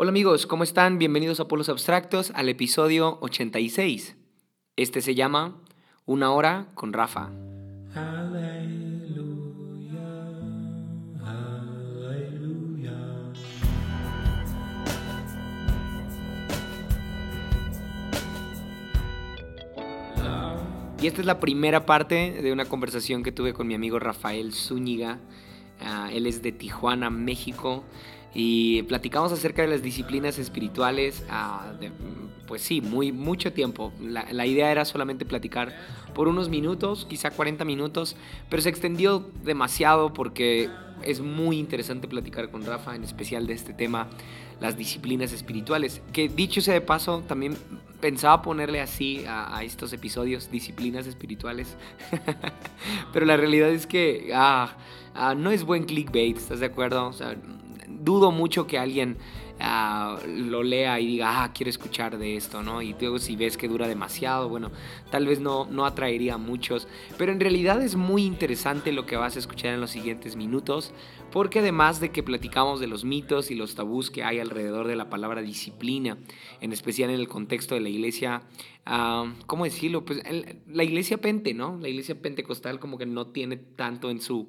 Hola amigos, ¿cómo están? Bienvenidos a Polos Abstractos al episodio 86. Este se llama Una hora con Rafa. Y esta es la primera parte de una conversación que tuve con mi amigo Rafael Zúñiga. Ah, él es de Tijuana, México y platicamos acerca de las disciplinas espirituales, ah, pues sí, muy, mucho tiempo. La, idea era solamente platicar por unos minutos, quizá 40 minutos, pero se extendió demasiado porque es muy interesante platicar con Rafa, en especial de este tema, las disciplinas espirituales. Que dicho sea de paso, también pensaba ponerle así a, a estos episodios, disciplinas espirituales, pero la realidad es que ah, ah, no es buen clickbait, ¿estás de acuerdo? O sea, dudo mucho que alguien uh, lo lea y diga, ah, quiero escuchar de esto, ¿no? Y luego si ves que dura demasiado, bueno, tal vez no, no atraería a muchos. Pero en realidad es muy interesante lo que vas a escuchar en los siguientes minutos, porque además de que platicamos de los mitos y los tabús que hay alrededor de la palabra disciplina, en especial en el contexto de la iglesia, uh, ¿cómo decirlo? Pues la iglesia pente, ¿no? La iglesia pentecostal como que no tiene tanto en su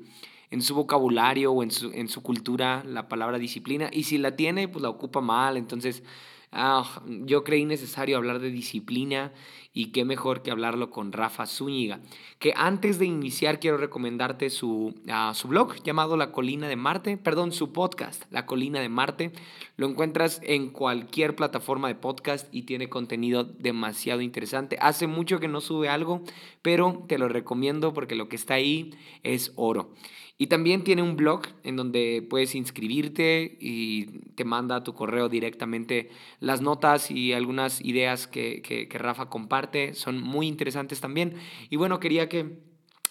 en su vocabulario o en su, en su cultura la palabra disciplina y si la tiene, pues la ocupa mal. Entonces, ah, yo creí necesario hablar de disciplina y qué mejor que hablarlo con Rafa Zúñiga. Que antes de iniciar quiero recomendarte su, uh, su blog llamado La Colina de Marte, perdón, su podcast, La Colina de Marte. Lo encuentras en cualquier plataforma de podcast y tiene contenido demasiado interesante. Hace mucho que no sube algo, pero te lo recomiendo porque lo que está ahí es oro. Y también tiene un blog en donde puedes inscribirte y te manda a tu correo directamente las notas y algunas ideas que, que, que Rafa comparte. Son muy interesantes también. Y bueno, quería que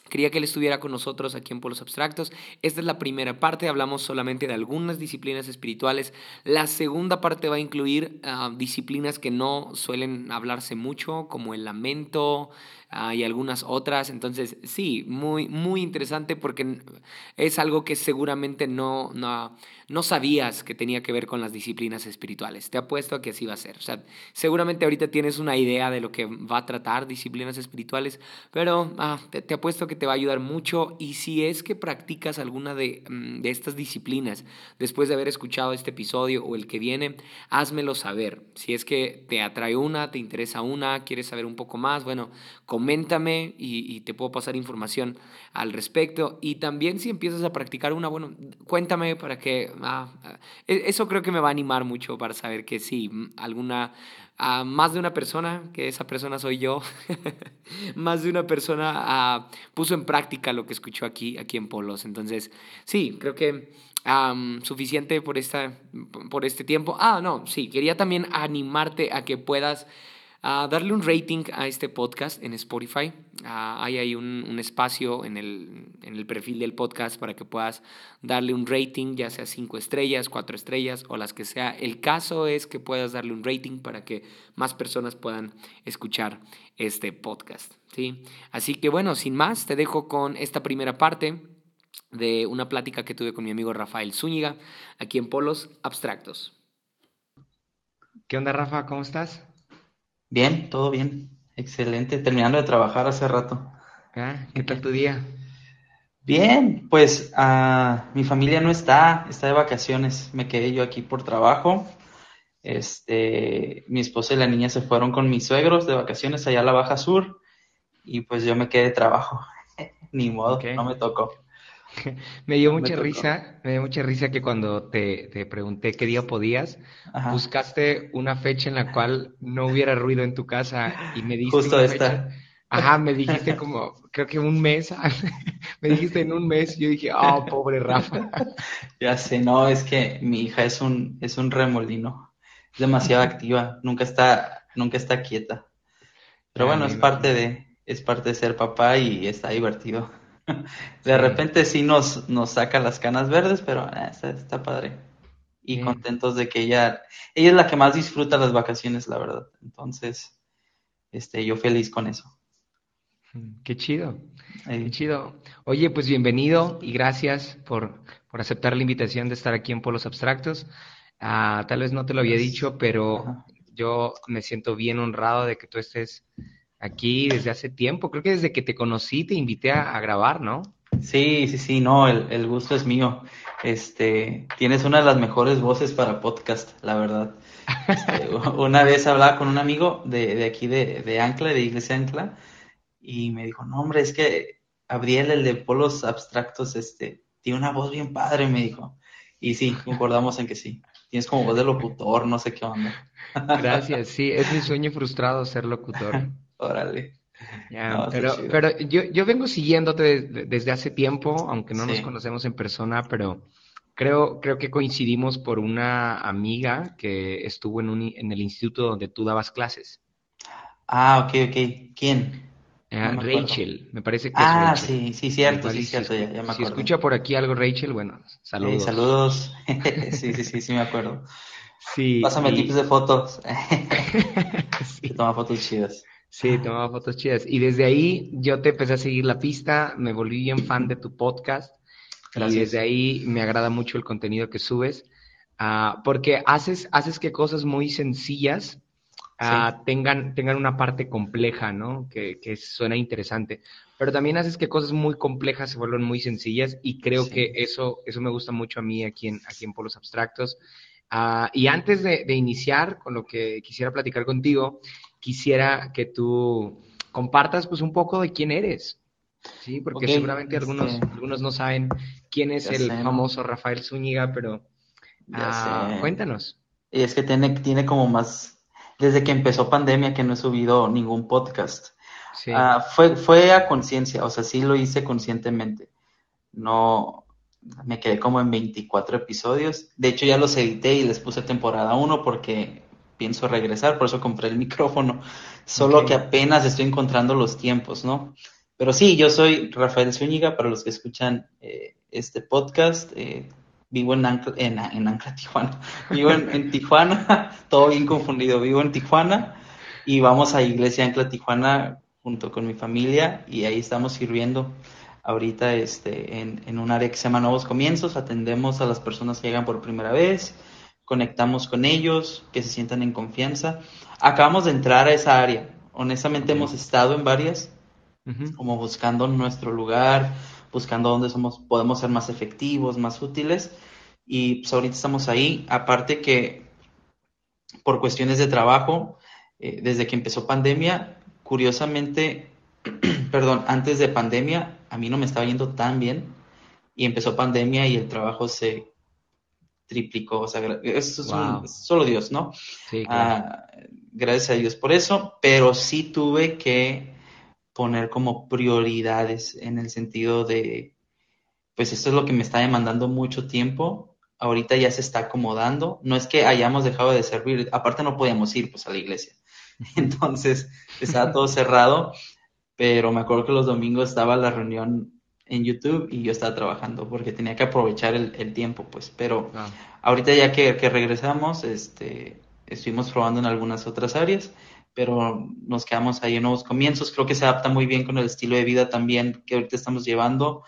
Quería que él estuviera con nosotros aquí en Polos Abstractos. Esta es la primera parte, hablamos solamente de algunas disciplinas espirituales. La segunda parte va a incluir uh, disciplinas que no suelen hablarse mucho, como el lamento, uh, y algunas otras. Entonces, sí, muy, muy interesante porque es algo que seguramente no, no, no sabías que tenía que ver con las disciplinas espirituales. Te apuesto a que así va a ser. O sea, seguramente ahorita tienes una idea de lo que va a tratar disciplinas espirituales, pero ah, te, te, apuesto que te va a ayudar mucho y si es que practicas alguna de, mm, de estas disciplinas después de haber escuchado este episodio o el que viene, házmelo saber. Si es que te atrae una, te interesa una, quieres saber un poco más, bueno, coméntame y, te puedo pasar información al respecto. Y también si empiezas a practicar una, bueno, cuéntame para que... Ah, e, eso creo que me va a animar mucho para saber que sí, alguna... Uh, más de una persona, que esa persona soy yo, más de una persona uh, puso en práctica lo que escuchó aquí, aquí en Polos. Entonces, sí, creo que um, suficiente por, esta, por este tiempo. Ah, no, sí, quería también animarte a que puedas Uh, darle un rating a este podcast en Spotify. Uh, hay ahí un, un espacio en el, en el, perfil del podcast para que puedas darle un rating, ya sea cinco estrellas, cuatro estrellas o las que sea. El caso es que puedas darle un rating para que más personas puedan escuchar este podcast. ¿sí? Así que bueno, sin más, te dejo con esta primera parte de una plática que tuve con mi amigo Rafael Zúñiga aquí en Polos Abstractos. ¿Qué onda, Rafa? ¿Cómo estás? Bien, todo bien. Excelente. Terminando de trabajar hace rato. Ah, ¿Qué tal tu día? Bien, pues uh, mi familia no está, está de vacaciones. Me quedé yo aquí por trabajo. Este, mi esposa y la niña se fueron con mis suegros de vacaciones allá a la Baja Sur y pues yo me quedé de trabajo. Ni modo, okay. no me tocó. me dio mucha me risa, me dio mucha risa que cuando te, te pregunté qué día podías, Ajá. buscaste una fecha en la cual no hubiera ruido en tu casa y me dijiste justo esta. Fecha. Ajá, me dijiste como, creo que un mes, me dijiste en un mes, yo dije, oh, pobre Rafa. ya sé, no, es que mi hija es un, es un remolino, es demasiado activa, nunca está, nunca está quieta. Pero bueno, es parte de, es parte de ser papá y está divertido. De repente sí nos, nos saca las canas verdes, pero eh, está, está, padre. Y sí. contentos de que ella, ella es la que más disfruta las vacaciones, la verdad. Entonces, este, yo feliz con eso. Qué chido, qué chido. Oye, pues bienvenido y gracias por, por aceptar la invitación de estar aquí en Polos Abstractos. Ah, tal vez no te lo había dicho, pero yo me siento bien honrado de que tú estés aquí desde hace tiempo. Creo que desde que te conocí te invité a, grabar, ¿no? Sí, sí, sí, no, el, gusto es mío. Este, tienes una de las mejores voces para podcast, la verdad. Este, una vez hablaba con un amigo de, de aquí de, de, Ancla, de Iglesia Ancla, y me dijo, no, hombre, es que Abriel, el de polos abstractos, este, tiene una voz bien padre, me dijo. Y sí, concordamos en que sí. Tienes como voz de locutor, no sé qué onda. Gracias, sí, es mi sueño frustrado ser locutor. Órale. pero pero yo, yo vengo siguiéndote desde, hace tiempo, aunque no nos conocemos en persona, pero creo, creo que coincidimos por una amiga que estuvo en, un, en el instituto donde tú dabas clases. Ah, ok, ok. ¿Quién? Ah, Rachel, me parece que ah, es sí, sí, cierto, sí, cierto, ya, me acuerdo. Si escucha por aquí algo Rachel, bueno, saludos. saludos, sí, sí, sí, sí, me acuerdo. Sí. Pásame tips de fotos. sí. Toma fotos chidas. Sí, tomaba fotos chidas. Y desde ahí yo te empecé a seguir la pista, me volví bien fan de tu podcast. Gracias. Y desde ahí me agrada mucho el contenido que subes. Uh, porque haces, haces que cosas muy sencillas tengan, tengan una parte compleja, ¿no? Que, que, suena interesante. Pero también haces que cosas muy complejas se vuelvan muy sencillas y creo que eso, eso me gusta mucho a mí aquí en, aquí en Polos Abstractos. Ah, y antes de, de, iniciar con lo que quisiera platicar contigo, quisiera que tú compartas pues un poco de quién eres. Sí, porque seguramente algunos, este, algunos no saben quién es el famoso Rafael Zúñiga, pero ah, cuéntanos. Y es que tiene, tiene como más desde que empezó pandemia que no he subido ningún podcast. Ah, fue, fue a conciencia, o sea, sí lo hice conscientemente. No, me quedé como en 24 episodios. De hecho, ya los edité y les puse temporada 1 porque pienso regresar, por eso compré el micrófono. Solo que apenas estoy encontrando los tiempos, ¿no? Pero sí, yo soy Rafael Zúñiga, para los que escuchan eh, este podcast. Eh, vivo en Ancla, en, Ancla, Tijuana, vivo en, Tijuana, todo bien confundido, vivo en Tijuana y vamos a Iglesia Ancla Tijuana junto con mi familia y ahí estamos sirviendo ahorita este, en, en un área que se llama Nuevos Comienzos, atendemos a las personas que llegan por primera vez, conectamos con ellos, que se sientan en confianza. Acabamos de entrar a esa área, honestamente hemos estado en varias, como buscando nuestro lugar, buscando dónde somos, podemos ser más efectivos, más útiles. Y pues ahorita estamos ahí. Aparte que por cuestiones de trabajo, eh, desde que empezó pandemia, curiosamente, perdón, antes de pandemia, a mí no me estaba yendo tan bien. Y empezó pandemia y el trabajo se triplicó. O sea, eso es solo Dios, ¿no? Sí, ah, gracias a Dios por eso, pero sí tuve que poner como prioridades en el sentido de, pues esto es lo que me está demandando mucho tiempo, ahorita ya se está acomodando, no es que hayamos dejado de servir, aparte no podíamos ir pues a la iglesia, entonces estaba todo cerrado, pero me acuerdo que los domingos estaba la reunión en YouTube y yo estaba trabajando porque tenía que aprovechar el, tiempo, pues, pero ah. ahorita ya que, que regresamos, este, estuvimos probando en algunas otras áreas pero nos quedamos ahí en nuevos comienzos. Creo que se adapta muy bien con el estilo de vida también que ahorita estamos llevando.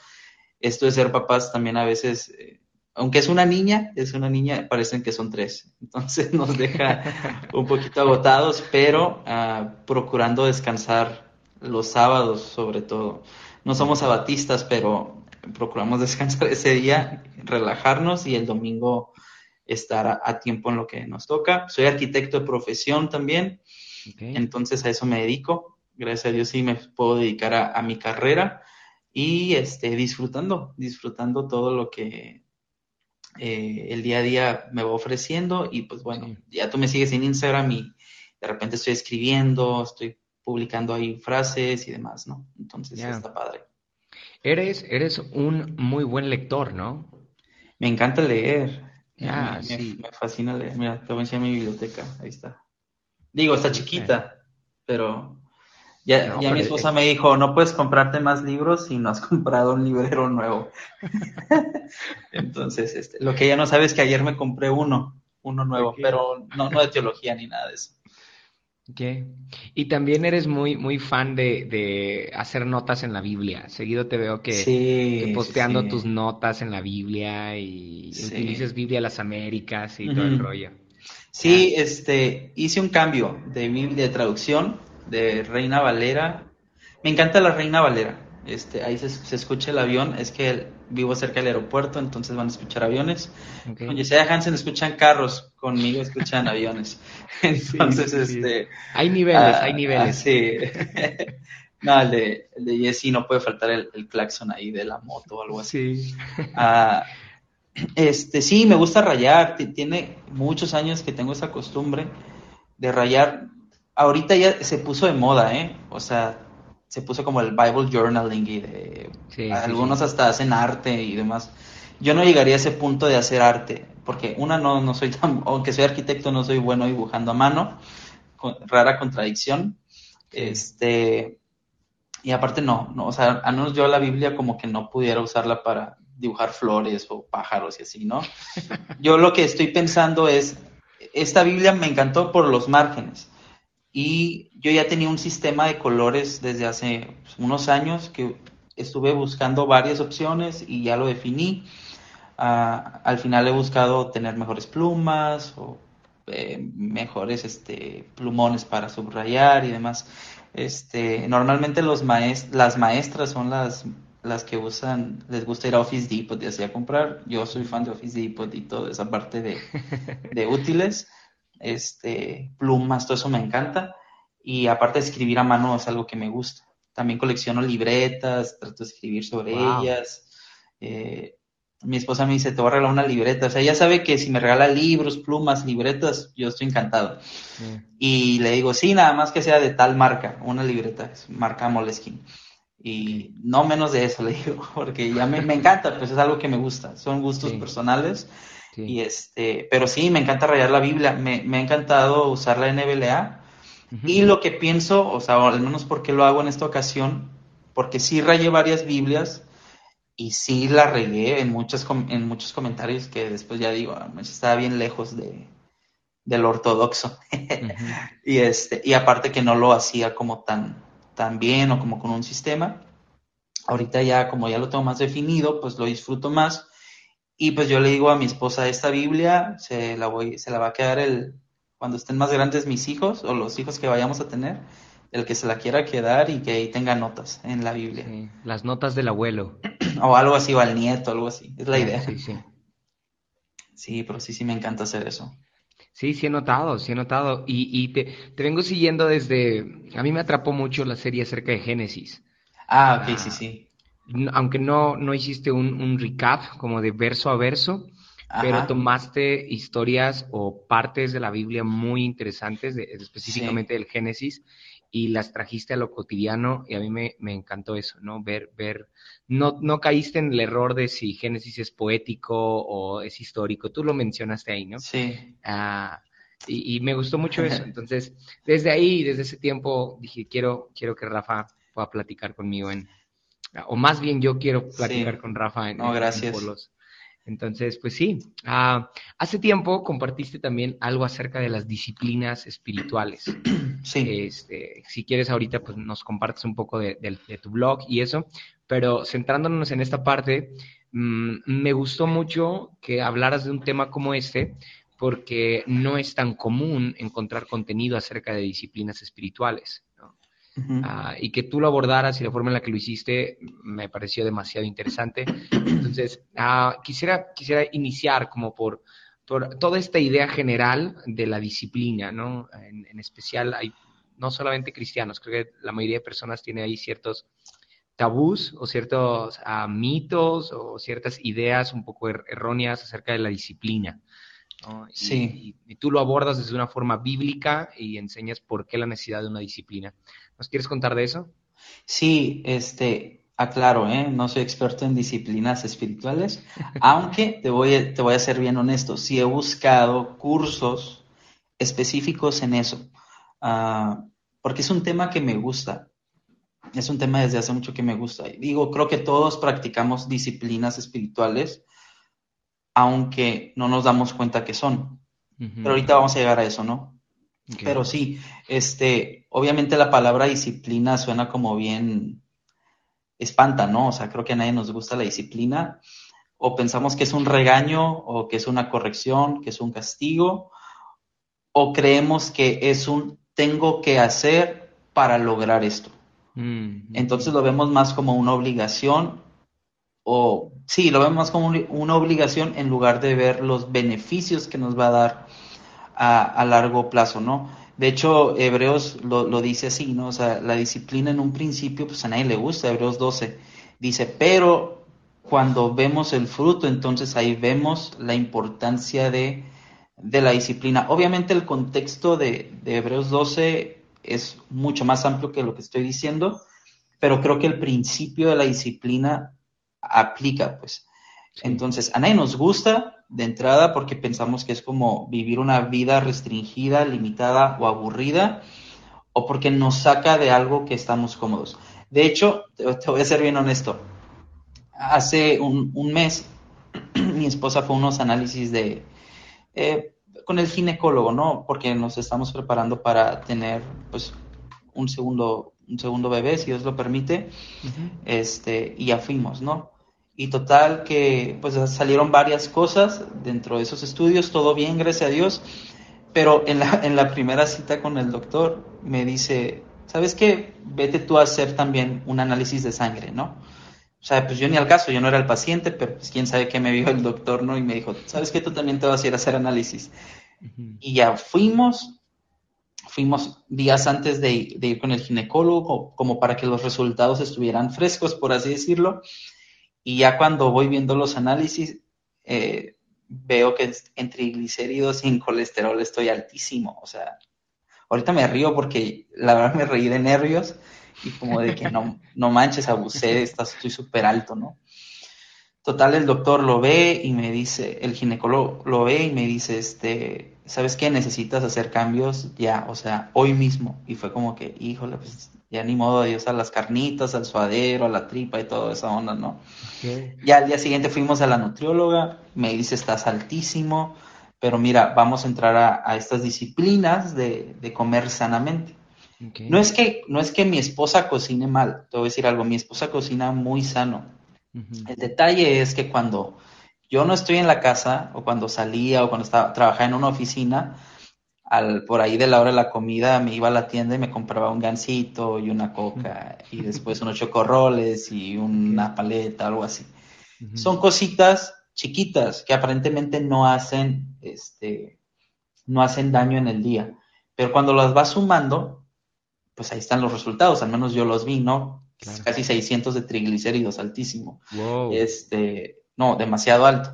Esto de ser papás también a veces, eh, aunque es una niña, es una niña, parecen que son tres. Entonces nos deja un poquito agotados, pero ah, procurando descansar los sábados sobre todo. No somos abatistas, pero procuramos descansar ese día, relajarnos y el domingo estar a tiempo en lo que nos toca. Soy arquitecto de profesión también entonces a eso me dedico. Gracias a Dios sí me puedo dedicar a, mi carrera y este, disfrutando, disfrutando todo lo que eh, el día a día me va ofreciendo. Y pues bueno, ya tú me sigues en Instagram y de repente estoy escribiendo, estoy publicando ahí frases y demás, ¿no? Entonces está padre. Eres, eres un muy buen lector, ¿no? Me encanta leer. me, sí. me, fascina leer. Mira, te voy a enseñar mi biblioteca. Ahí está. Digo, está chiquita, pero ya, ya mi esposa me dijo, no puedes comprarte más libros si no has comprado un librero nuevo. Entonces, este, lo que ella no sabe es que ayer me compré uno, uno nuevo, pero no, no de teología ni nada de eso. Okay. Y también eres muy, muy fan de, hacer notas en la Biblia. Seguido te veo que, posteando tus notas en la Biblia y utilizas Biblia a las Américas y todo el rollo. Sí, este, hice un cambio de Biblia de traducción de Reina Valera. Me encanta la Reina Valera. Este, ahí se, escucha el avión, es que vivo cerca del aeropuerto, entonces van a escuchar aviones. Con Yesaya Hansen escuchan carros, conmigo escuchan aviones. Entonces, este... Hay niveles, hay ah, niveles. Ah, sí. no, el de, el de Jesse no puede faltar el, el, claxon ahí de la moto o algo así. Sí. Ah, este, sí, me gusta rayar. Tiene muchos años que tengo esa costumbre de rayar. Ahorita ya se puso de moda, ¿eh? O sea, se puso como el Bible journaling y de algunos hasta hacen arte y demás. Yo no llegaría a ese punto de hacer arte, porque una no, no soy tan, aunque soy arquitecto, no soy bueno dibujando a mano, rara contradicción. Este, y aparte no, no, o sea, al menos yo la Biblia como que no pudiera usarla para dibujar flores o pájaros y así, ¿no? Yo lo que estoy pensando es, esta Biblia me encantó por los márgenes y yo ya tenía un sistema de colores desde hace unos años que estuve buscando varias opciones y ya lo definí. Ah, al final he buscado tener mejores plumas o eh, mejores este, plumones para subrayar y demás. Este, normalmente los maest las maestras son las, las que usan, les gusta ir a Office Depot y así a comprar. Yo soy fan de Office Depot y toda esa parte de, de útiles este, plumas, todo eso me encanta. Y aparte de escribir a mano es algo que me gusta. También colecciono libretas, trato de escribir sobre ellas. Eh, mi esposa me dice, te voy a regalar una libreta. O sea, ella sabe que si me regala libros, plumas, libretas, yo estoy encantado. Y le digo, sí, nada más que sea de tal marca, una libreta, marca Moleskine. Y no menos de eso, le digo, porque ya me, encanta, pues es algo que me gusta. Son gustos personales y este, pero sí, me encanta rayar la Biblia, me, me ha encantado usar la NBLA. Y lo que pienso, o sea, al menos porque lo hago en esta ocasión, porque sí rayé varias Biblias y sí la regué en, muchos en muchos comentarios que después ya digo, ah, estaba bien lejos de, del ortodoxo. y, este, y aparte que no lo hacía como tan, tan bien o como con un sistema. Ahorita ya, como ya lo tengo más definido, pues lo disfruto más y pues yo le digo a mi esposa, esta Biblia se la, voy, se la va a quedar el, cuando estén más grandes mis hijos o los hijos que vayamos a tener, el que se la quiera quedar y que ahí tenga notas en la Biblia. las notas del abuelo. O algo así, o al nieto, algo así. Es la idea. Sí, sí. Sí, pero sí, sí me encanta hacer eso. Sí, sí he notado, sí he notado. Y, y te, te, vengo siguiendo desde... A mí me atrapó mucho la serie acerca de Génesis. Ah, ok, sí, ah, sí aunque no, no hiciste un, recap como de verso a verso, pero tomaste historias o partes de la Biblia muy interesantes, específicamente del Génesis, y las trajiste a lo cotidiano, y a mí me, encantó eso, ¿no? Ver, ver, no, no caíste en el error de si Génesis es poético o es histórico, tú lo mencionaste ahí, ¿no? Sí. Ah, y, y, me gustó mucho eso. Entonces, desde ahí, desde ese tiempo, dije, quiero, quiero que Rafa pueda platicar conmigo en, o más bien yo quiero platicar con Rafa en, no, gracias. Entonces, pues sí, ah, hace tiempo compartiste también algo acerca de las disciplinas espirituales. Sí. Este, si quieres ahorita, pues nos compartes un poco de, tu blog y eso, pero centrándonos en esta parte, mm, me gustó mucho que hablaras de un tema como este, porque no es tan común encontrar contenido acerca de disciplinas espirituales. Ah, y que tú lo abordaras y la forma en la que lo hiciste me pareció demasiado interesante. Entonces, ah, quisiera, quisiera iniciar como por, toda esta idea general de la disciplina, ¿no? En, especial hay no solamente cristianos, creo que la mayoría de personas tiene ahí ciertos tabús o ciertos ah, mitos o ciertas ideas un poco er, erróneas acerca de la disciplina. Sí. Y, tú lo abordas desde una forma bíblica y enseñas por qué la necesidad de una disciplina. ¿Nos quieres contar de eso? Sí, este, aclaro, ¿eh? no soy experto en disciplinas espirituales, aunque te voy, a, te voy a ser bien honesto, sí he buscado cursos específicos en eso, ah, porque es un tema que me gusta. Es un tema desde hace mucho que me gusta. Digo, creo que todos practicamos disciplinas espirituales, aunque no nos damos cuenta que son. Pero ahorita vamos a llegar a eso, ¿no? Pero sí, este, obviamente la palabra disciplina suena como bien espanta, ¿no? O sea, creo que a nadie nos gusta la disciplina. O pensamos que es un regaño, o que es una corrección, que es un castigo, o creemos que es un tengo que hacer para lograr esto. Mm. Entonces lo vemos más como una obligación, o sí, lo vemos más como una obligación en lugar de ver los beneficios que nos va a dar a, largo plazo, ¿no? De hecho, Hebreos lo, dice así, ¿no? O sea, la disciplina en un principio, pues a nadie le gusta, Hebreos 12, dice, pero cuando vemos el fruto, entonces ahí vemos la importancia de, la disciplina. Obviamente el contexto de, de, Hebreos 12 es mucho más amplio que lo que estoy diciendo, pero creo que el principio de la disciplina aplica, pues. Entonces, a nadie nos gusta de entrada porque pensamos que es como vivir una vida restringida, limitada o aburrida, o porque nos saca de algo que estamos cómodos. De hecho, te, voy a ser bien honesto. Hace un, mes, mi esposa fue a unos análisis de eh, con el ginecólogo, ¿no? Porque nos estamos preparando para tener, pues, un segundo, un segundo bebé, si Dios lo permite. Este, y ya fuimos, ¿no? Y total que pues salieron varias cosas dentro de esos estudios, todo bien, gracias a Dios. Pero en la, en la primera cita con el doctor me dice, ¿sabes qué? Vete tú a hacer también un análisis de sangre, ¿no? O sea, pues yo ni al caso, yo no era el paciente, pero pues quién sabe qué me vio el doctor, ¿no? Y me dijo, ¿sabes qué? Tú también te vas a ir a hacer análisis. Y ya fuimos, fuimos días antes de, ir con el ginecólogo, como para que los resultados estuvieran frescos, por así decirlo. Y ya cuando voy viendo los análisis, eh, veo que en triglicéridos y en colesterol estoy altísimo. O sea, ahorita me río porque la verdad me reí de nervios y como de que no, no manches, abusé, estás, estoy súper alto, ¿no? Total, el doctor lo ve y me dice, el ginecólogo lo ve y me dice, este, ¿sabes qué? Necesitas hacer cambios ya, o sea, hoy mismo. Y fue como que, híjole, pues ya ni modo, Dios, a las carnitas, al suadero, a la tripa y toda esa onda, ¿no? Ya al día siguiente fuimos a la nutrióloga, me dice, estás altísimo, pero mira, vamos a entrar a, estas disciplinas de, comer sanamente. No, es que, no es que mi esposa cocine mal, te voy a decir algo, mi esposa cocina muy sano. El detalle es que cuando yo no estoy en la casa, o cuando salía, o cuando estaba trabajaba en una oficina, al, por ahí de la hora de la comida me iba a la tienda y me compraba un gansito y una coca y después unos chocorroles y una paleta, algo así. Son cositas chiquitas que aparentemente no hacen, este, no hacen daño en el día. Pero cuando las vas sumando, pues ahí están los resultados, al menos yo los vi, ¿no? Casi 600 de triglicéridos, altísimo. Este, no, demasiado alto.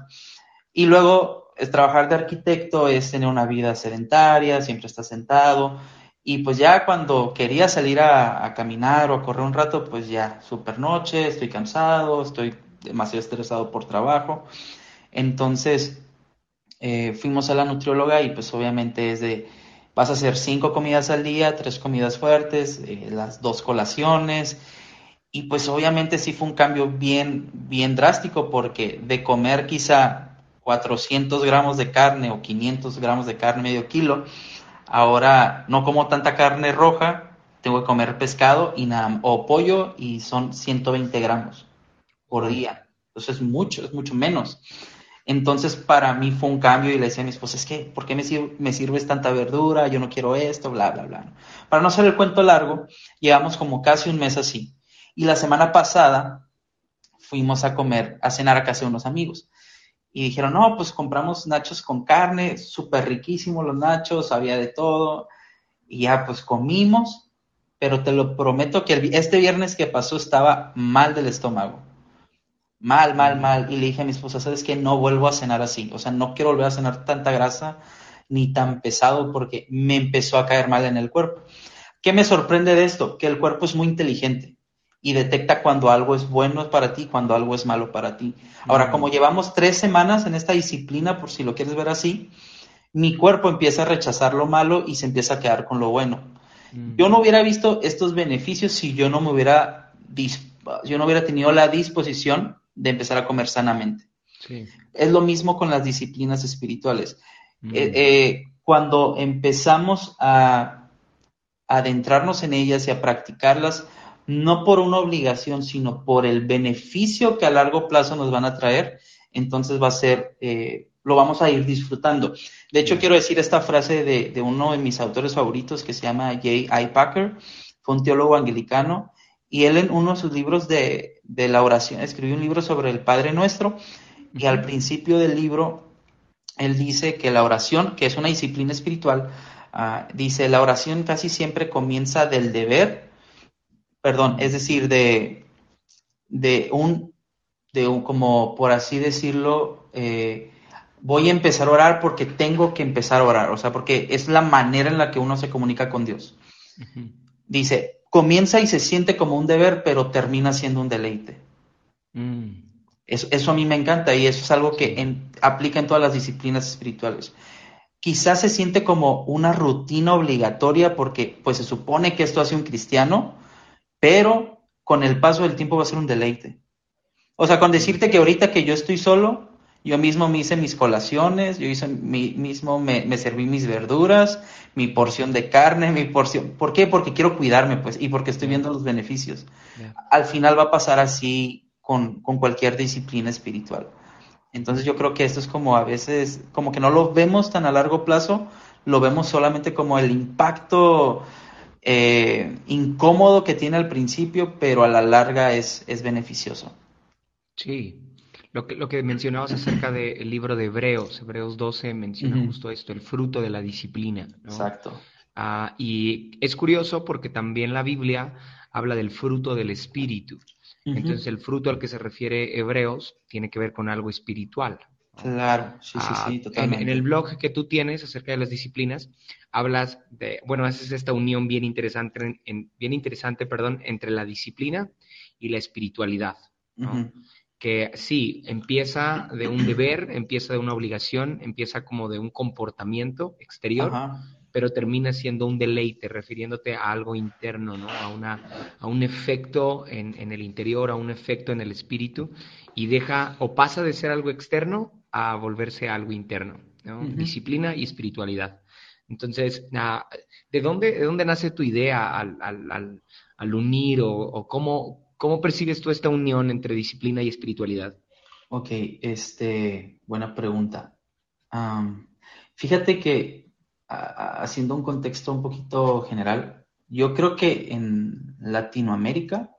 Y luego es trabajar de arquitecto es tener una vida sedentaria, siempre estás sentado. Y pues ya cuando quería salir a, caminar o a correr un rato, pues ya super noche, estoy cansado, estoy demasiado estresado por trabajo. Entonces eh, fuimos a la nutrióloga y pues obviamente es de, vas a hacer cinco comidas al día, tres comidas fuertes, eh, las dos colaciones. Y pues obviamente sí fue un cambio bien, bien drástico porque de comer quizá 400 gramos de carne o 500 gramos de carne, medio kilo. Ahora no como tanta carne roja, tengo que comer pescado y nada, o pollo y son 120 gramos por día. Entonces es mucho, es mucho menos. Entonces para mí fue un cambio y le decía a mi esposa, es que, ¿por qué me, me sirves tanta verdura? Yo no quiero esto, bla, bla, bla. Para no hacer el cuento largo, llevamos como casi un mes así. Y la semana pasada fuimos a comer, a cenar a casa de unos amigos y dijeron, no, pues compramos nachos con carne, súper riquísimos los nachos, había de todo, y ya pues comimos, pero te lo prometo que este viernes que pasó estaba mal del estómago, mal, mal, mal, y le dije a mi esposa, ¿sabes qué? No vuelvo a cenar así, o sea, no quiero volver a cenar tanta grasa ni tan pesado porque me empezó a caer mal en el cuerpo. ¿Qué me sorprende de esto? Que el cuerpo es muy inteligente y detecta cuando algo es bueno para ti, cuando algo es malo para ti. Ahora, como llevamos tres semanas en esta disciplina, por si lo quieres ver así, mi cuerpo empieza a rechazar lo malo y se empieza a quedar con lo bueno. Yo no hubiera visto estos beneficios si yo no me hubiera, yo no hubiera tenido la disposición de empezar a comer sanamente. Es lo mismo con las disciplinas espirituales. Eh, eh, cuando empezamos a adentrarnos en ellas y a practicarlas, no por una obligación, sino por el beneficio que a largo plazo nos van a traer, entonces va a ser, eh, lo vamos a ir disfrutando. De hecho, quiero decir esta frase de, de, uno de mis autores favoritos que se llama J. I. Packer, fue un teólogo anglicano, y él en uno de sus libros de, de la oración, escribió un libro sobre el Padre Nuestro, y al principio del libro, él dice que la oración, que es una disciplina espiritual, uh, dice, la oración casi siempre comienza del deber, perdón, es decir, de, de un, de un, como por así decirlo, eh, voy a empezar a orar porque tengo que empezar a orar, o sea, porque es la manera en la que uno se comunica con Dios. Uh -huh. Dice, comienza y se siente como un deber, pero termina siendo un deleite. Mm. Eso, eso, a mí me encanta y eso es algo que en, aplica en todas las disciplinas espirituales. Quizás se siente como una rutina obligatoria porque pues se supone que esto hace un cristiano, pero con el paso del tiempo va a ser un deleite. O sea, con decirte que ahorita que yo estoy solo, yo mismo me hice mis colaciones, yo hice mi, mismo me, me, serví mis verduras, mi porción de carne, mi porción. ¿Por qué? Porque quiero cuidarme, pues, y porque estoy viendo los beneficios. Yeah. Al final va a pasar así con, con, cualquier disciplina espiritual. Entonces yo creo que esto es como a veces, como que no lo vemos tan a largo plazo, lo vemos solamente como el impacto eh, incómodo que tiene al principio, pero a la larga es, es beneficioso. Sí, lo que, lo que mencionabas acerca del libro de Hebreos, Hebreos 12 menciona uh -huh. justo esto, el fruto de la disciplina. ¿no? Exacto. Uh, y es curioso porque también la Biblia habla del fruto del espíritu. Uh -huh. Entonces el fruto al que se refiere Hebreos tiene que ver con algo espiritual. Claro, sí, sí, sí, uh, totalmente. En, en, el blog que tú tienes acerca de las disciplinas, hablas de, bueno, haces esta unión bien interesante, en, en, bien interesante, perdón, entre la disciplina y la espiritualidad. ¿no? -huh que sí, empieza de un deber, empieza de una obligación, empieza como de un comportamiento exterior, pero termina siendo un deleite, refiriéndote a algo interno, ¿no? a, una, a un efecto en, en, el interior, a un efecto en el espíritu, y deja o pasa de ser algo externo a volverse algo interno, ¿no? uh -huh. disciplina y espiritualidad. Entonces, ¿de dónde, ¿de dónde nace tu idea al, al, al, al unir o, o cómo, ¿Cómo percibes tú esta unión entre disciplina y espiritualidad? Ok, este, buena pregunta. Um, fíjate que a, haciendo un contexto un poquito general, yo creo que en Latinoamérica,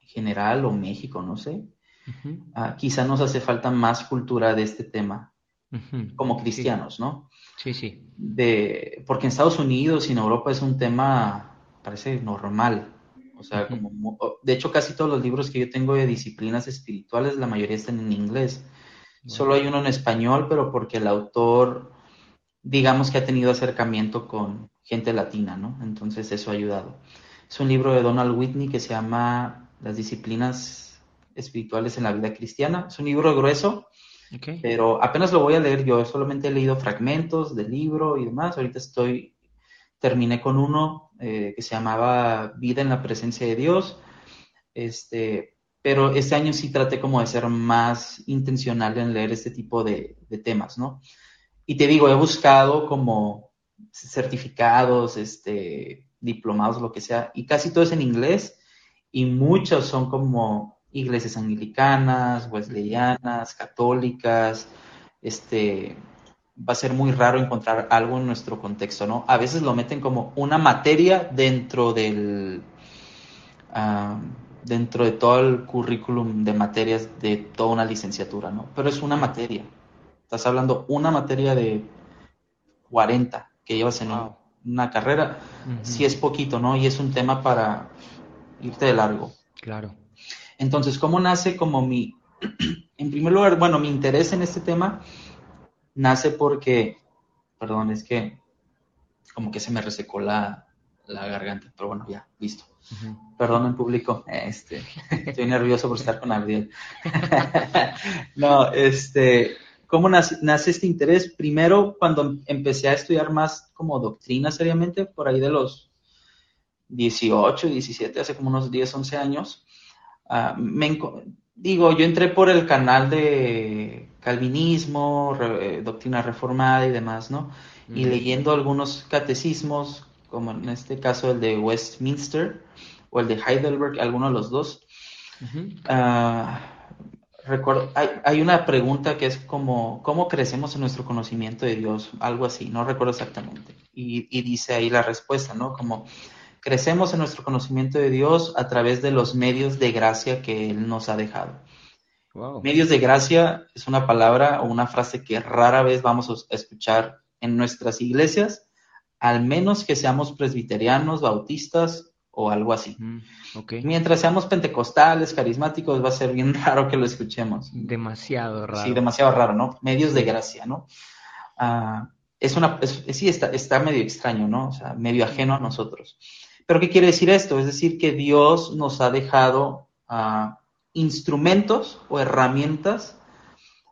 en general, o México, no sé, uh -huh. uh, quizá nos hace falta más cultura de este tema, uh -huh. como cristianos, sí. ¿no? Sí, sí. De, porque en Estados Unidos y en Europa es un tema, parece normal, o sea, como, de hecho, casi todos los libros que yo tengo de disciplinas espirituales, la mayoría están en inglés. Solo hay uno en español, pero porque el autor, digamos que ha tenido acercamiento con gente latina, ¿no? Entonces eso ha ayudado. Es un libro de Donald Whitney que se llama Las disciplinas espirituales en la vida cristiana. Es un libro grueso, okay. pero apenas lo voy a leer yo. Solamente he leído fragmentos del libro y demás. Ahorita estoy terminé con uno eh, que se llamaba Vida en la presencia de Dios. Este, pero este año sí traté como de ser más intencional en leer este tipo de, de temas, ¿no? Y te digo, he buscado como certificados, este, diplomados, lo que sea, y casi todo es en inglés, y muchos son como iglesias anglicanas, wesleyanas, católicas, este, va a ser muy raro encontrar algo en nuestro contexto, ¿no? A veces lo meten como una materia dentro del uh, dentro de todo el currículum de materias de toda una licenciatura, ¿no? Pero es una materia. Estás hablando una materia de 40 que llevas en wow. una carrera. Uh -huh. Sí es poquito, ¿no? Y es un tema para irte de largo. Claro. Entonces, ¿cómo nace como mi en primer lugar, bueno, mi interés en este tema nace porque, perdón, es que como que se me resecó la, la garganta, pero bueno, ya, listo. Uh -huh. Perdón en público, este, estoy nervioso por estar con Abdiel. no, este, ¿cómo nace, nace, este interés? Primero, cuando empecé a estudiar más como doctrina seriamente, por ahí de los 18, 17, hace como unos 10, 11 años, uh, me, digo, yo entré por el canal de calvinismo, eh, doctrina reformada y demás, ¿no? Y leyendo algunos catecismos, como en este caso el de Westminster o el de Heidelberg, alguno de los dos, ah, recuerdo, hay, una pregunta que es como, ¿cómo crecemos en nuestro conocimiento de Dios? Algo así, no recuerdo exactamente. Y, y dice ahí la respuesta, ¿no? Como crecemos en nuestro conocimiento de Dios a través de los medios de gracia que Él nos ha dejado. Medios de gracia es una palabra o una frase que rara vez vamos a escuchar en nuestras iglesias, al menos que seamos presbiterianos, bautistas o algo así. Mientras seamos pentecostales, carismáticos, va a ser bien raro que lo escuchemos. Demasiado raro. Sí, demasiado raro, ¿no? Medios de gracia, ¿no? Ah, es una, sí, está, está medio extraño, ¿no? O sea, medio ajeno a nosotros. Pero ¿qué quiere decir esto? Es decir, que Dios nos ha dejado ah, instrumentos o herramientas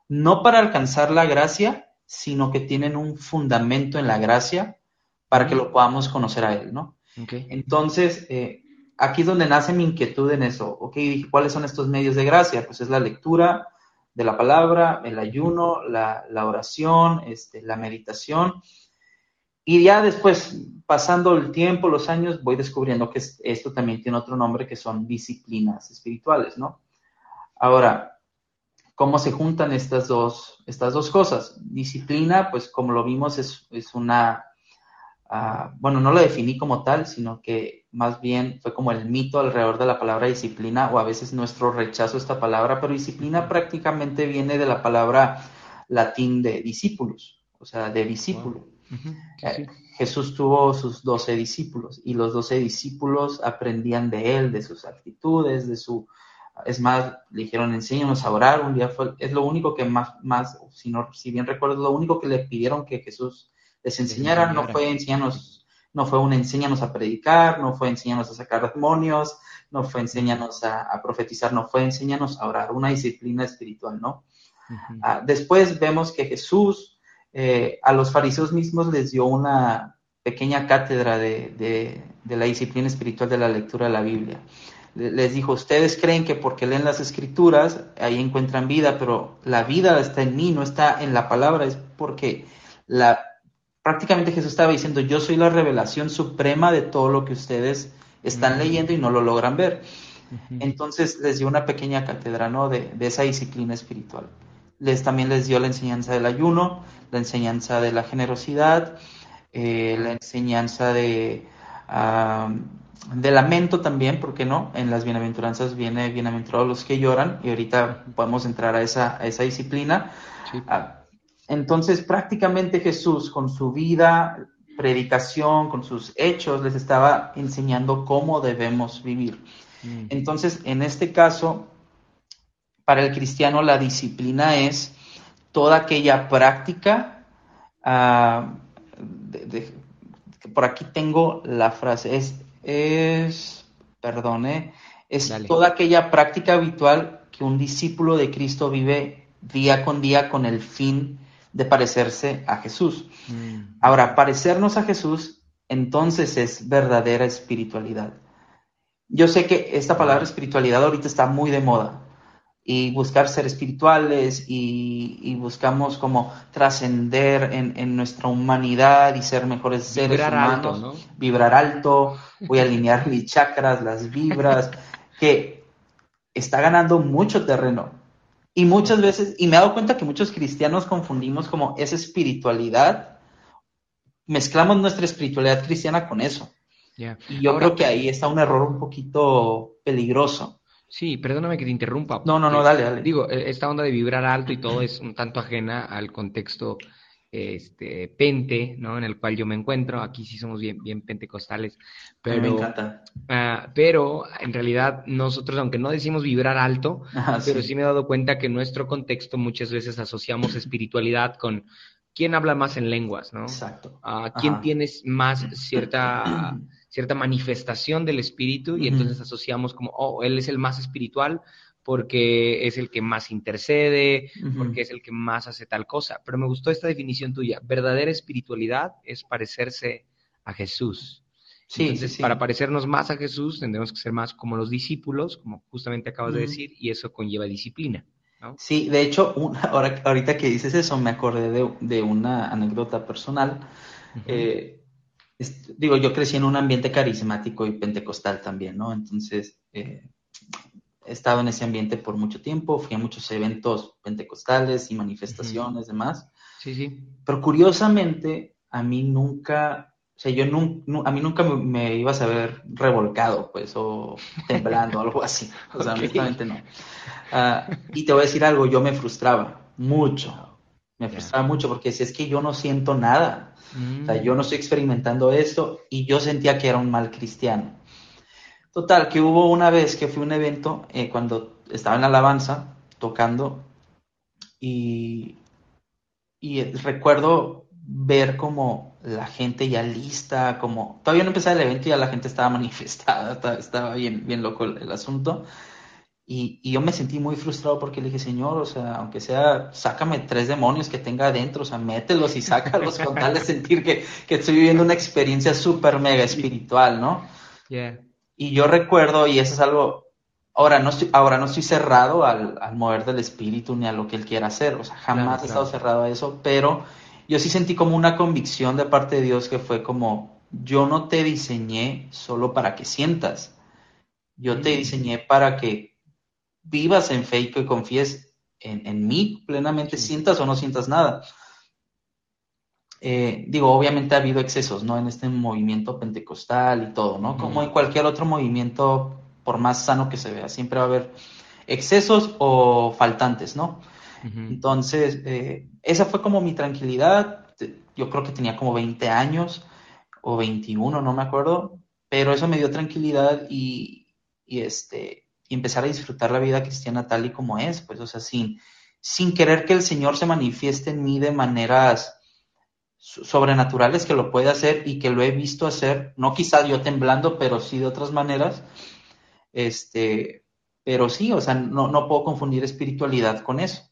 no para alcanzar la gracia, sino que tienen un fundamento en la gracia para que lo podamos conocer a Él, ¿no? Entonces, eh, aquí es donde nace mi inquietud en eso. Ok, ¿cuáles son estos medios de gracia? Pues es la lectura de la palabra, el ayuno, la, oración, este, la meditación. Y ya después, pasando el tiempo, los años, voy descubriendo que esto también tiene otro nombre que son disciplinas espirituales, ¿no? Ahora, ¿cómo se juntan estas dos, estas dos cosas? Disciplina, pues como lo vimos, es, una, ah, bueno, no lo definí como tal, sino que más bien fue como el mito alrededor de la palabra disciplina o a veces nuestro rechazo a esta palabra, pero disciplina prácticamente viene de la palabra latín de discípulos, o sea, de discípulo. Eh, Jesús tuvo sus doce discípulos y los doce discípulos aprendían de él, de sus actitudes, de su, es más, le dijeron, enséñanos a orar. Un día fue, es lo único que más, más si, no, si bien recuerdo, lo único que le pidieron que Jesús les enseñara, no fue enséñanos, no fue un enséñanos a predicar, no fue enséñanos a sacar demonios, no fue enséñanos a, profetizar, no fue enséñanos a orar, una disciplina espiritual, ¿no? Ah, después vemos que Jesús eh, a los fariseos mismos les dio una pequeña cátedra de, de la disciplina espiritual de la lectura de la Biblia les dijo, ustedes creen que porque leen las escrituras, ahí encuentran vida, pero la vida está en mí, no está en la palabra, es porque la, prácticamente Jesús estaba diciendo, yo soy la revelación suprema de todo lo que ustedes están leyendo y no lo logran ver. Entonces les dio una pequeña cátedra ¿no? de, esa disciplina espiritual. Les, también les dio la enseñanza del ayuno, la enseñanza de la generosidad, eh, la enseñanza de... De lamento también, ¿por qué no? En las bienaventuranzas viene bienaventurados los que lloran y ahorita podemos entrar a esa, esa disciplina. Ah, entonces, prácticamente Jesús con su vida, predicación, con sus hechos, les estaba enseñando cómo debemos vivir. Mm. Entonces, en este caso, para el cristiano la disciplina es toda aquella práctica, ah, por aquí tengo la frase, es es, perdone, es toda aquella práctica habitual que un discípulo de Cristo vive día con día con el fin de parecerse a Jesús. Mm. Ahora, parecernos a Jesús entonces es verdadera espiritualidad. Yo sé que esta palabra espiritualidad ahorita está muy de moda y buscar ser espirituales y, buscamos como trascender en, nuestra humanidad y ser mejores seres humanos, vibrar alto, voy a alinear mis chakras, las vibras, que está ganando mucho terreno. Y muchas veces, y me he dado cuenta que muchos cristianos confundimos como esa espiritualidad, mezclamos nuestra espiritualidad cristiana con eso. Y yo creo que ahí está un error un poquito peligroso Sí, perdóname que te interrumpa. No, no, no, dale, dale. Digo, e, esta onda de vibrar alto y todo es un tanto ajena al contexto este, pente, ¿no? En el cual yo me encuentro. Aquí sí somos bien, bien pentecostales. Pero, me encanta. Ah, pero en realidad nosotros, aunque no decimos vibrar alto, pero sí. me he dado cuenta que en nuestro contexto muchas veces asociamos espiritualidad con quién habla más en lenguas, ¿no? Exacto. Uh, quién tiene más cierta cierta manifestación del espíritu y entonces asociamos como, oh, él es el más espiritual porque es el que más intercede, porque es el que más hace tal cosa. Pero me gustó esta definición tuya. Verdadera espiritualidad es parecerse a Jesús. Sí, Entonces, para parecernos más a Jesús, tendremos que ser más como los discípulos, como justamente acabas de decir, y eso conlleva disciplina. Sí, de hecho, ahora, ahorita que dices eso, me acordé de, una anécdota personal. Eh, digo, yo crecí en un ambiente carismático y pentecostal también, ¿no? Entonces, eh, he estado en ese ambiente por mucho tiempo, fui a muchos eventos pentecostales y manifestaciones, demás. Sí, sí. Pero curiosamente, a mí nunca, o sea, yo a mí nunca me, ibas a ver revolcado, pues, o temblando, algo así. O sea, honestamente no. Ah, y te voy a decir algo, yo me frustraba mucho. Me frustraba mucho porque si es que yo no siento nada. O sea, yo no estoy experimentando esto y yo sentía que era un mal cristiano. Total, que hubo una vez que fui a un evento eh, cuando estaba en la alabanza tocando y, y recuerdo ver como la gente ya lista, como todavía no empezaba el evento y ya la gente estaba manifestada, estaba, bien, bien loco el, asunto. Y, y, yo me sentí muy frustrado porque le dije, Señor, o sea, aunque sea, sácame tres demonios que tenga adentro, o sea, mételos y sácalos con tal de sentir que, que estoy viviendo una experiencia súper mega espiritual, ¿no? Yeah. Y yo recuerdo, y eso es algo, ahora no estoy, ahora no estoy cerrado al, mover del espíritu ni a lo que él quiera hacer, o sea, jamás he estado cerrado a eso, pero yo sí sentí como una convicción de parte de Dios que fue como, yo no te diseñé solo para que sientas, yo te mm. diseñé para que vivas en fe y que confíes en, mí plenamente, sientas o no sientas nada. Eh, digo, obviamente ha habido excesos, ¿no? En este movimiento pentecostal y todo, ¿no? Como en cualquier otro movimiento, por más sano que se vea, siempre va a haber excesos o faltantes, ¿no? Entonces, eh, esa fue como mi tranquilidad. Yo creo que tenía como 20 años o 21, no me acuerdo, pero eso me dio tranquilidad y, y este, y empezar a disfrutar la vida cristiana tal y como es, pues, o sea, sin, sin querer que el Señor se manifieste en mí de maneras sobrenaturales que lo puede hacer y que lo he visto hacer, no quizá yo temblando, pero sí de otras maneras. Este, pero sí, o sea, no, no puedo confundir espiritualidad con eso.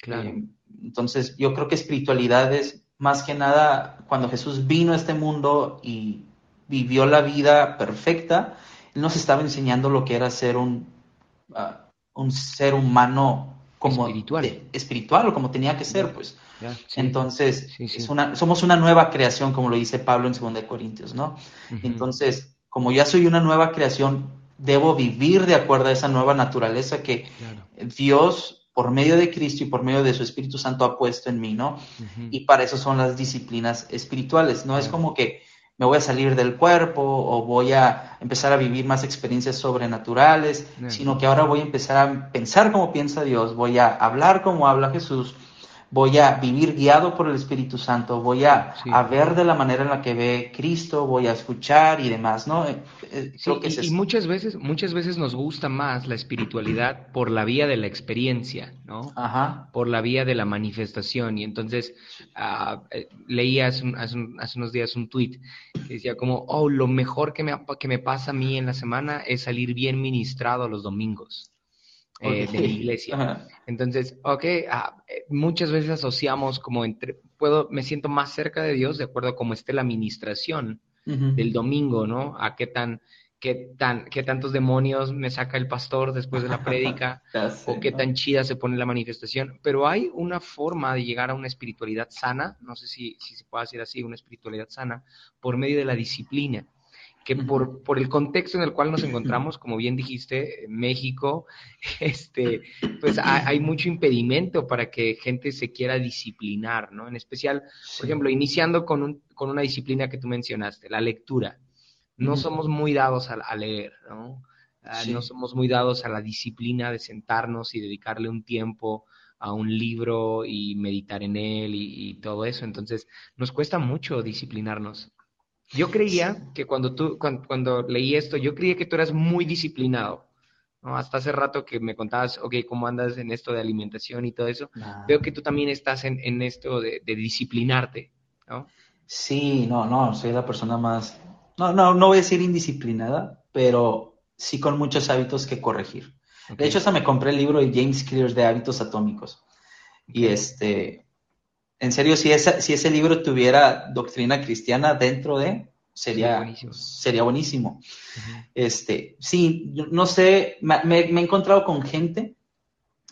Claro. Eh, entonces, yo creo que espiritualidad es más que nada cuando Jesús vino a este mundo y vivió la vida perfecta, nos estaba enseñando lo que era ser un, ah, un ser humano como espiritual. espiritual o como tenía que ser, pues. Entonces, Es una, somos una nueva creación, como lo dice Pablo en 2 Corintios, ¿no? Entonces, como ya soy una nueva creación, debo vivir de acuerdo a esa nueva naturaleza que Dios, por medio de Cristo y por medio de su Espíritu Santo, ha puesto en mí, ¿no? Y para eso son las disciplinas espirituales, ¿no? Es como que me voy a salir del cuerpo o voy a empezar a vivir más experiencias sobrenaturales, sino que ahora voy a empezar a pensar como piensa Dios, voy a hablar como habla Jesús, voy a vivir guiado por el Espíritu Santo, voy a, ver de la manera en la que ve Cristo, voy a escuchar y demás, ¿no? Eh, eh, y, muchas veces, muchas veces nos gusta más la espiritualidad por la vía de la experiencia, ¿no? Ajá. Por la vía de la manifestación. Y entonces uh, leí hace, unos días un tuit que decía como, oh, lo mejor que me, que me pasa a mí en la semana es salir bien ministrado los domingos. Eh, de la iglesia. Entonces, ok, ah, eh, muchas veces asociamos como entre, puedo, me siento más cerca de Dios de acuerdo a cómo esté la administración del domingo, ¿no? A qué tan, qué tan, qué tantos demonios me saca el pastor después de la prédica, o qué tan chida se pone la manifestación. Pero hay una forma de llegar a una espiritualidad sana, no sé si, si se puede decir así, una espiritualidad sana, por medio de la disciplina que por, por, el contexto en el cual nos encontramos, como bien dijiste, México, este, pues hay, mucho impedimento para que gente se quiera disciplinar, ¿no? En especial, por ejemplo, iniciando con, un, con una disciplina que tú mencionaste, la lectura. No somos muy dados a, leer, ¿no? Ah, no somos muy dados a la disciplina de sentarnos y dedicarle un tiempo a un libro y meditar en él y, y todo eso. Entonces, nos cuesta mucho disciplinarnos. Yo creía que cuando tú, cuando, leí esto, yo creía que tú eras muy disciplinado. ¿no? Hasta hace rato que me contabas, ok, cómo andas en esto de alimentación y todo eso. Veo que tú también estás en, en esto de, disciplinarte, ¿no? Sí, no, no, soy la persona más, no, no, no voy a decir indisciplinada, pero sí con muchos hábitos que corregir. De hecho, hasta me compré el libro de James Clear de hábitos atómicos. Y este, en serio, si, esa, si ese libro tuviera doctrina cristiana dentro de, sería, buenísimo. Sería buenísimo. este, sí, no sé, me, he encontrado con gente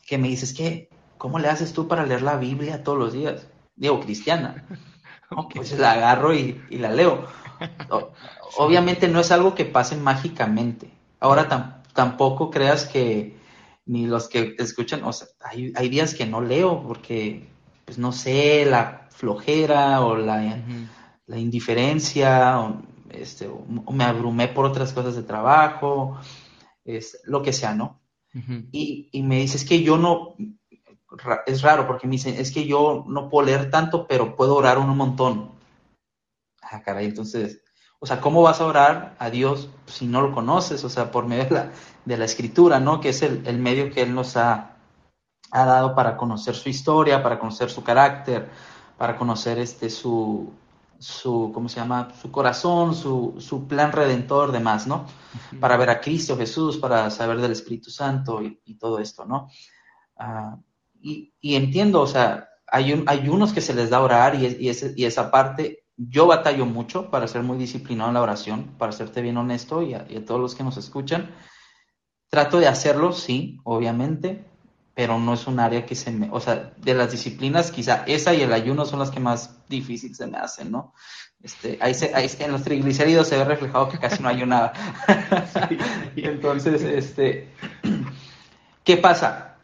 que me dices que, ¿cómo le haces tú para leer la Biblia todos los días? Digo, cristiana. pues la agarro y, la leo. obviamente no es algo que pase mágicamente. Ahora tampoco creas que ni los que te escuchan, o sea, hay, hay días que no leo porque, pues no sé, la flojera o la, la indiferencia, o, este, me abrumé por otras cosas de trabajo, es, lo que sea, ¿no? y, y, me dice, es que yo no, es raro porque me dicen, es que yo no puedo leer tanto, pero puedo orar un montón. Ah, caray, entonces, o sea, ¿cómo vas a orar a Dios si no lo conoces? O sea, por medio de la, de la escritura, ¿no? Que es el, el medio que Él nos ha, ha, dado para conocer su historia, para conocer su carácter, para conocer este, su, su, ¿cómo se llama? Su corazón, su, su plan redentor, demás, ¿no? Para ver a Cristo Jesús, para saber del Espíritu Santo y, todo esto, ¿no? Ah, y, y, entiendo, o sea, hay, un, hay unos que se les da orar y, y, y, esa parte, yo batallo mucho para ser muy disciplinado en la oración, para serte bien honesto y a, y a todos los que nos escuchan. Trato de hacerlo, sí, obviamente, pero no es un área que se me, o sea, de las disciplinas, quizá esa y el ayuno son las que más difíciles se me hacen, ¿no? Este, ahí, se, ahí en los triglicéridos se ve reflejado que casi no ayunaba. y entonces, este, ¿qué pasa?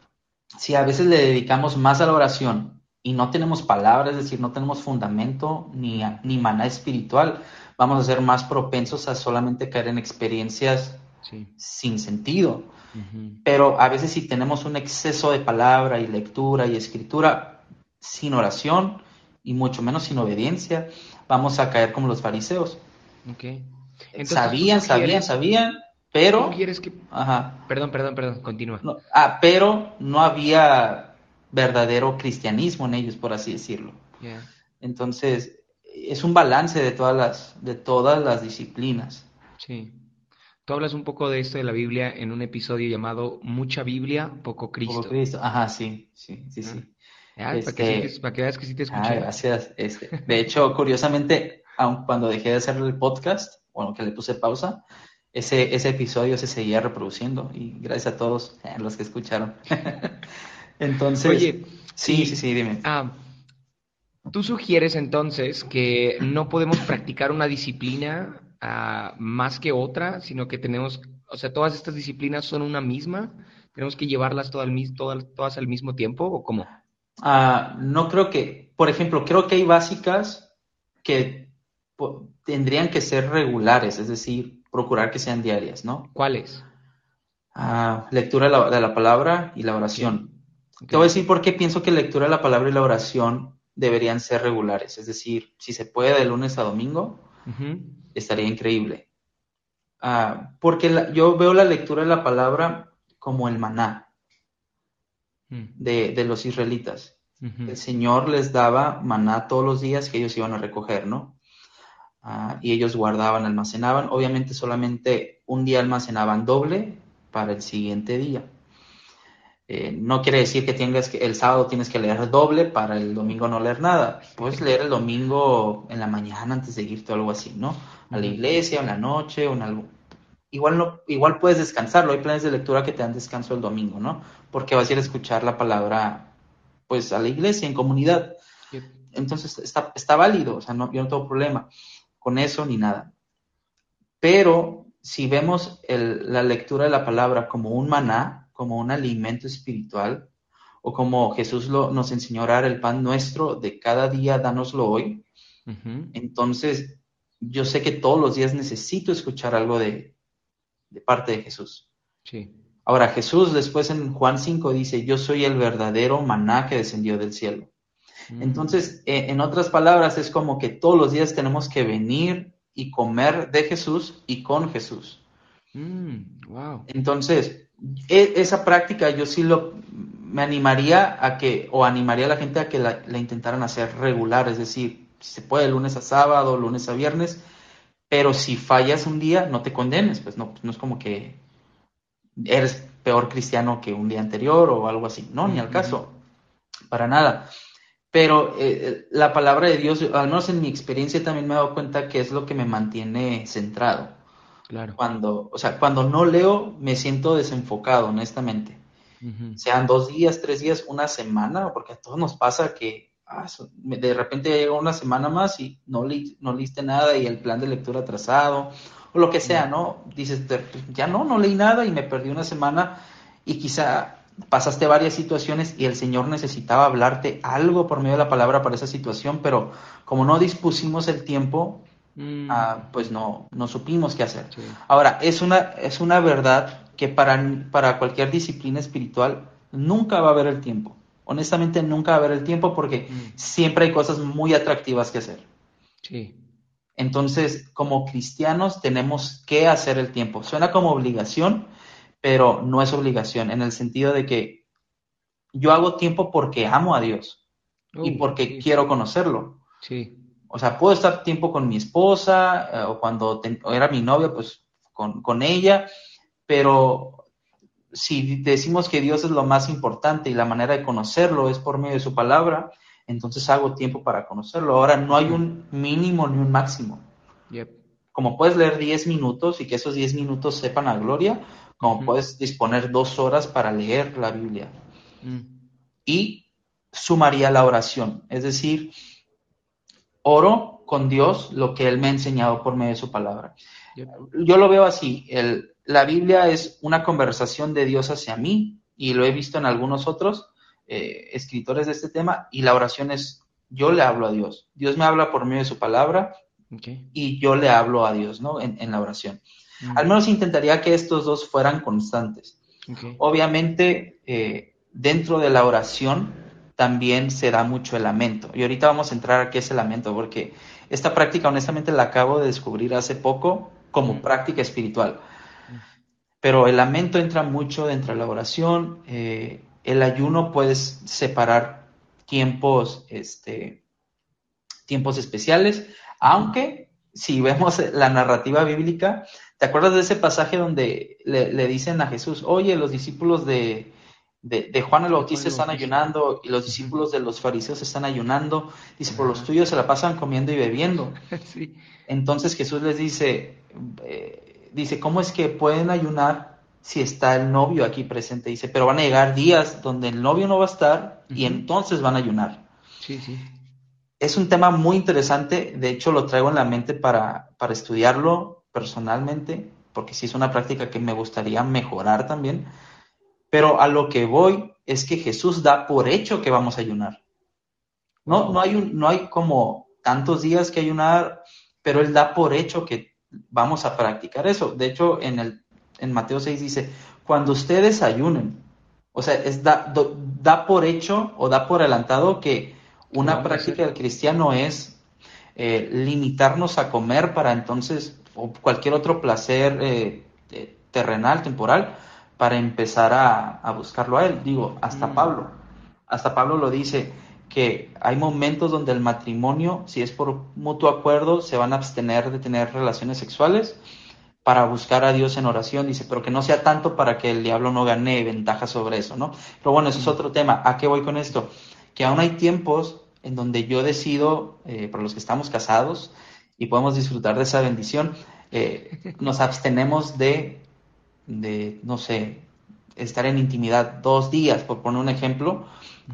Si a veces le dedicamos más a la oración y no tenemos palabras, es decir, no tenemos fundamento ni, ni maná espiritual, vamos a ser más propensos a solamente caer en experiencias sin sentido. Pero a veces si tenemos un exceso de palabra y lectura y escritura sin oración y mucho menos sin obediencia, vamos a caer como los fariseos. sabían, sabían, sabían, pero... quieres que... Perdón, perdón, perdón, continúa. ah, pero no había verdadero cristianismo en ellos, por así decirlo. Entonces, es un balance de todas las, de todas las disciplinas. Sí. Tú hablas un poco de esto de la Biblia en un episodio llamado Mucha Biblia, poco Cristo. Poco Cristo, ajá, sí, sí, sí, sí. Ah, para, que este, para, que veas que sí te escuché. Ah, gracias. Este, de hecho, curiosamente, aun cuando dejé de hacer el podcast, bueno, que le puse pausa, ese, ese episodio se seguía reproduciendo y gracias a todos eh, los que escucharon. entonces, Oye, sí, sí, sí, dime. Ah, Tú sugieres entonces que no podemos practicar una disciplina más que otra, sino que tenemos, o sea, todas estas disciplinas son una misma, tenemos que llevarlas todas, todas, todas al mismo tiempo o cómo? Ah, no creo que, por ejemplo, creo que hay básicas que tendrían que ser regulares, es decir, procurar que sean diarias, ¿no? ¿Cuáles? Ah, lectura de la, palabra y la oración. Te voy a decir por qué pienso que lectura de la palabra y la oración deberían ser regulares, es decir, si se puede de lunes a domingo, estaría increíble. Ah, porque yo veo la lectura de la palabra como el maná mm. de, los israelitas. El Señor les daba maná todos los días que ellos iban a recoger, ¿no? Ah, y ellos guardaban, almacenaban. Obviamente solamente un día almacenaban doble para el siguiente día. Eh, no quiere decir que tengas que el sábado tienes que leer doble para el domingo no leer nada. Puedes leer el domingo en la mañana antes de irte o algo así, ¿no? A la iglesia, en la noche, o en algo. Igual, no, igual puedes descansarlo. Hay planes de lectura que te dan descanso el domingo, ¿no? Porque vas a ir a escuchar la palabra, pues, a la iglesia, en comunidad. Entonces, está, está válido. O sea, no, yo no tengo problema con eso ni nada. Pero si vemos la lectura de la palabra como un maná, como un alimento espiritual, o como Jesús lo, nos enseñó a orar el pan nuestro de cada día, dánoslo hoy. Entonces, yo sé que todos los días necesito escuchar algo de, de parte de Jesús. Sí. Ahora, Jesús después en Juan 5 dice, yo soy el verdadero maná que descendió del cielo. Mm. Entonces, e, en otras palabras, es como que todos los días tenemos que venir y comer de Jesús y con Jesús. Mm, wow. Entonces, e, esa práctica yo sí lo me animaría a que, o animaría a la gente a que la, intentaran hacer regular, es decir, si se puede lunes a sábado, lunes a viernes, pero si fallas un día, no te condenes, pues no, no es como que eres peor cristiano que un día anterior o algo así, no, ni al caso, para nada. Pero eh, eh, la palabra de Dios, al menos en mi experiencia, también me he dado cuenta que es lo que me mantiene centrado. Claro. Cuando, o sea, cuando no leo me siento desenfocado, honestamente. sean dos días, tres días, una semana, porque a todos nos pasa que ah, de repente llega una semana más y no, no leíste nada y el plan de lectura atrasado, o lo que sea, ¿no? Dices, ya no, no leí nada y me perdí una semana y quizá pasaste varias situaciones y el Señor necesitaba hablarte algo por medio de la palabra para esa situación, pero como no dispusimos el tiempo, mm. ah, pues no, no supimos qué hacer. Ahora, es una, es una verdad que para, para cualquier disciplina espiritual nunca va a haber el tiempo. Honestamente, nunca va a haber el tiempo porque mm. siempre hay cosas muy atractivas que hacer. Sí. Entonces, como cristianos tenemos que hacer el tiempo. Suena como obligación, pero no es obligación, en el sentido de que yo hago tiempo porque amo a Dios y porque quiero conocerlo. Sí. O sea, puedo estar tiempo con mi esposa eh, o cuando era mi novia, pues con, con ella, pero si decimos que Dios es lo más importante y la manera de conocerlo es por medio de su palabra, entonces hago tiempo para conocerlo. Ahora no hay un mínimo ni un máximo. Como puedes leer 10 minutos y que esos 10 minutos sepan a gloria, como puedes disponer dos horas para leer la Biblia. Mm. Y sumaría la oración, es decir, oro con Dios lo que Él me ha enseñado por medio de su palabra. Yo lo veo así, el, la Biblia es una conversación de Dios hacia mí y lo he visto en algunos otros eh, escritores de este tema y la oración es yo le hablo a Dios. Dios me habla por medio de su palabra y yo le hablo a Dios, ¿no? en la oración. Al menos intentaría que estos dos fueran constantes. Obviamente, eh, dentro de la oración también se da mucho el lamento. Y ahorita vamos a entrar a qué es el lamento, porque esta práctica honestamente la acabo de descubrir hace poco como práctica espiritual. Pero el lamento entra mucho dentro de la oración. Eh, el ayuno puedes separar tiempos, este, tiempos especiales, aunque si vemos la narrativa bíblica, ¿Te acuerdas de ese pasaje donde le, dicen a Jesús, oye, los discípulos de, Juan el Bautista están ayunando y los discípulos de los fariseos están ayunando? Dice, por los tuyos se la pasan comiendo y bebiendo. Entonces Jesús les dice, eh, dice, ¿cómo es que pueden ayunar si está el novio aquí presente? Dice, pero van a llegar días donde el novio no va a estar y entonces van a ayunar. Sí, sí. Es un tema muy interesante, de hecho lo traigo en la mente para, para estudiarlo personalmente, porque sí es una práctica que me gustaría mejorar también, pero a lo que voy es que Jesús da por hecho que vamos a ayunar. No, no, hay, un, no hay como tantos días que ayunar, pero Él da por hecho que vamos a practicar eso. De hecho, en, el, en Mateo 6 dice, cuando ustedes ayunen, o sea, es da, da por hecho o da por adelantado que una práctica del cristiano es eh, limitarnos a comer para entonces o cualquier otro placer eh, terrenal, temporal, para empezar a, buscarlo a Él. Digo, hasta mm. Pablo. Hasta Pablo lo dice, que hay momentos donde el matrimonio, si es por mutuo acuerdo, se van a abstener de tener relaciones sexuales para buscar a Dios en oración, dice, pero que no sea tanto para que el diablo no gane ventaja sobre eso, ¿no? Pero bueno, eso es mm. otro tema. ¿A qué voy con esto? Que aún hay tiempos en donde yo decido, eh, para los que estamos casados, y podemos disfrutar de esa bendición, eh, nos abstenemos de, de, no sé, estar en intimidad dos días, por poner un ejemplo.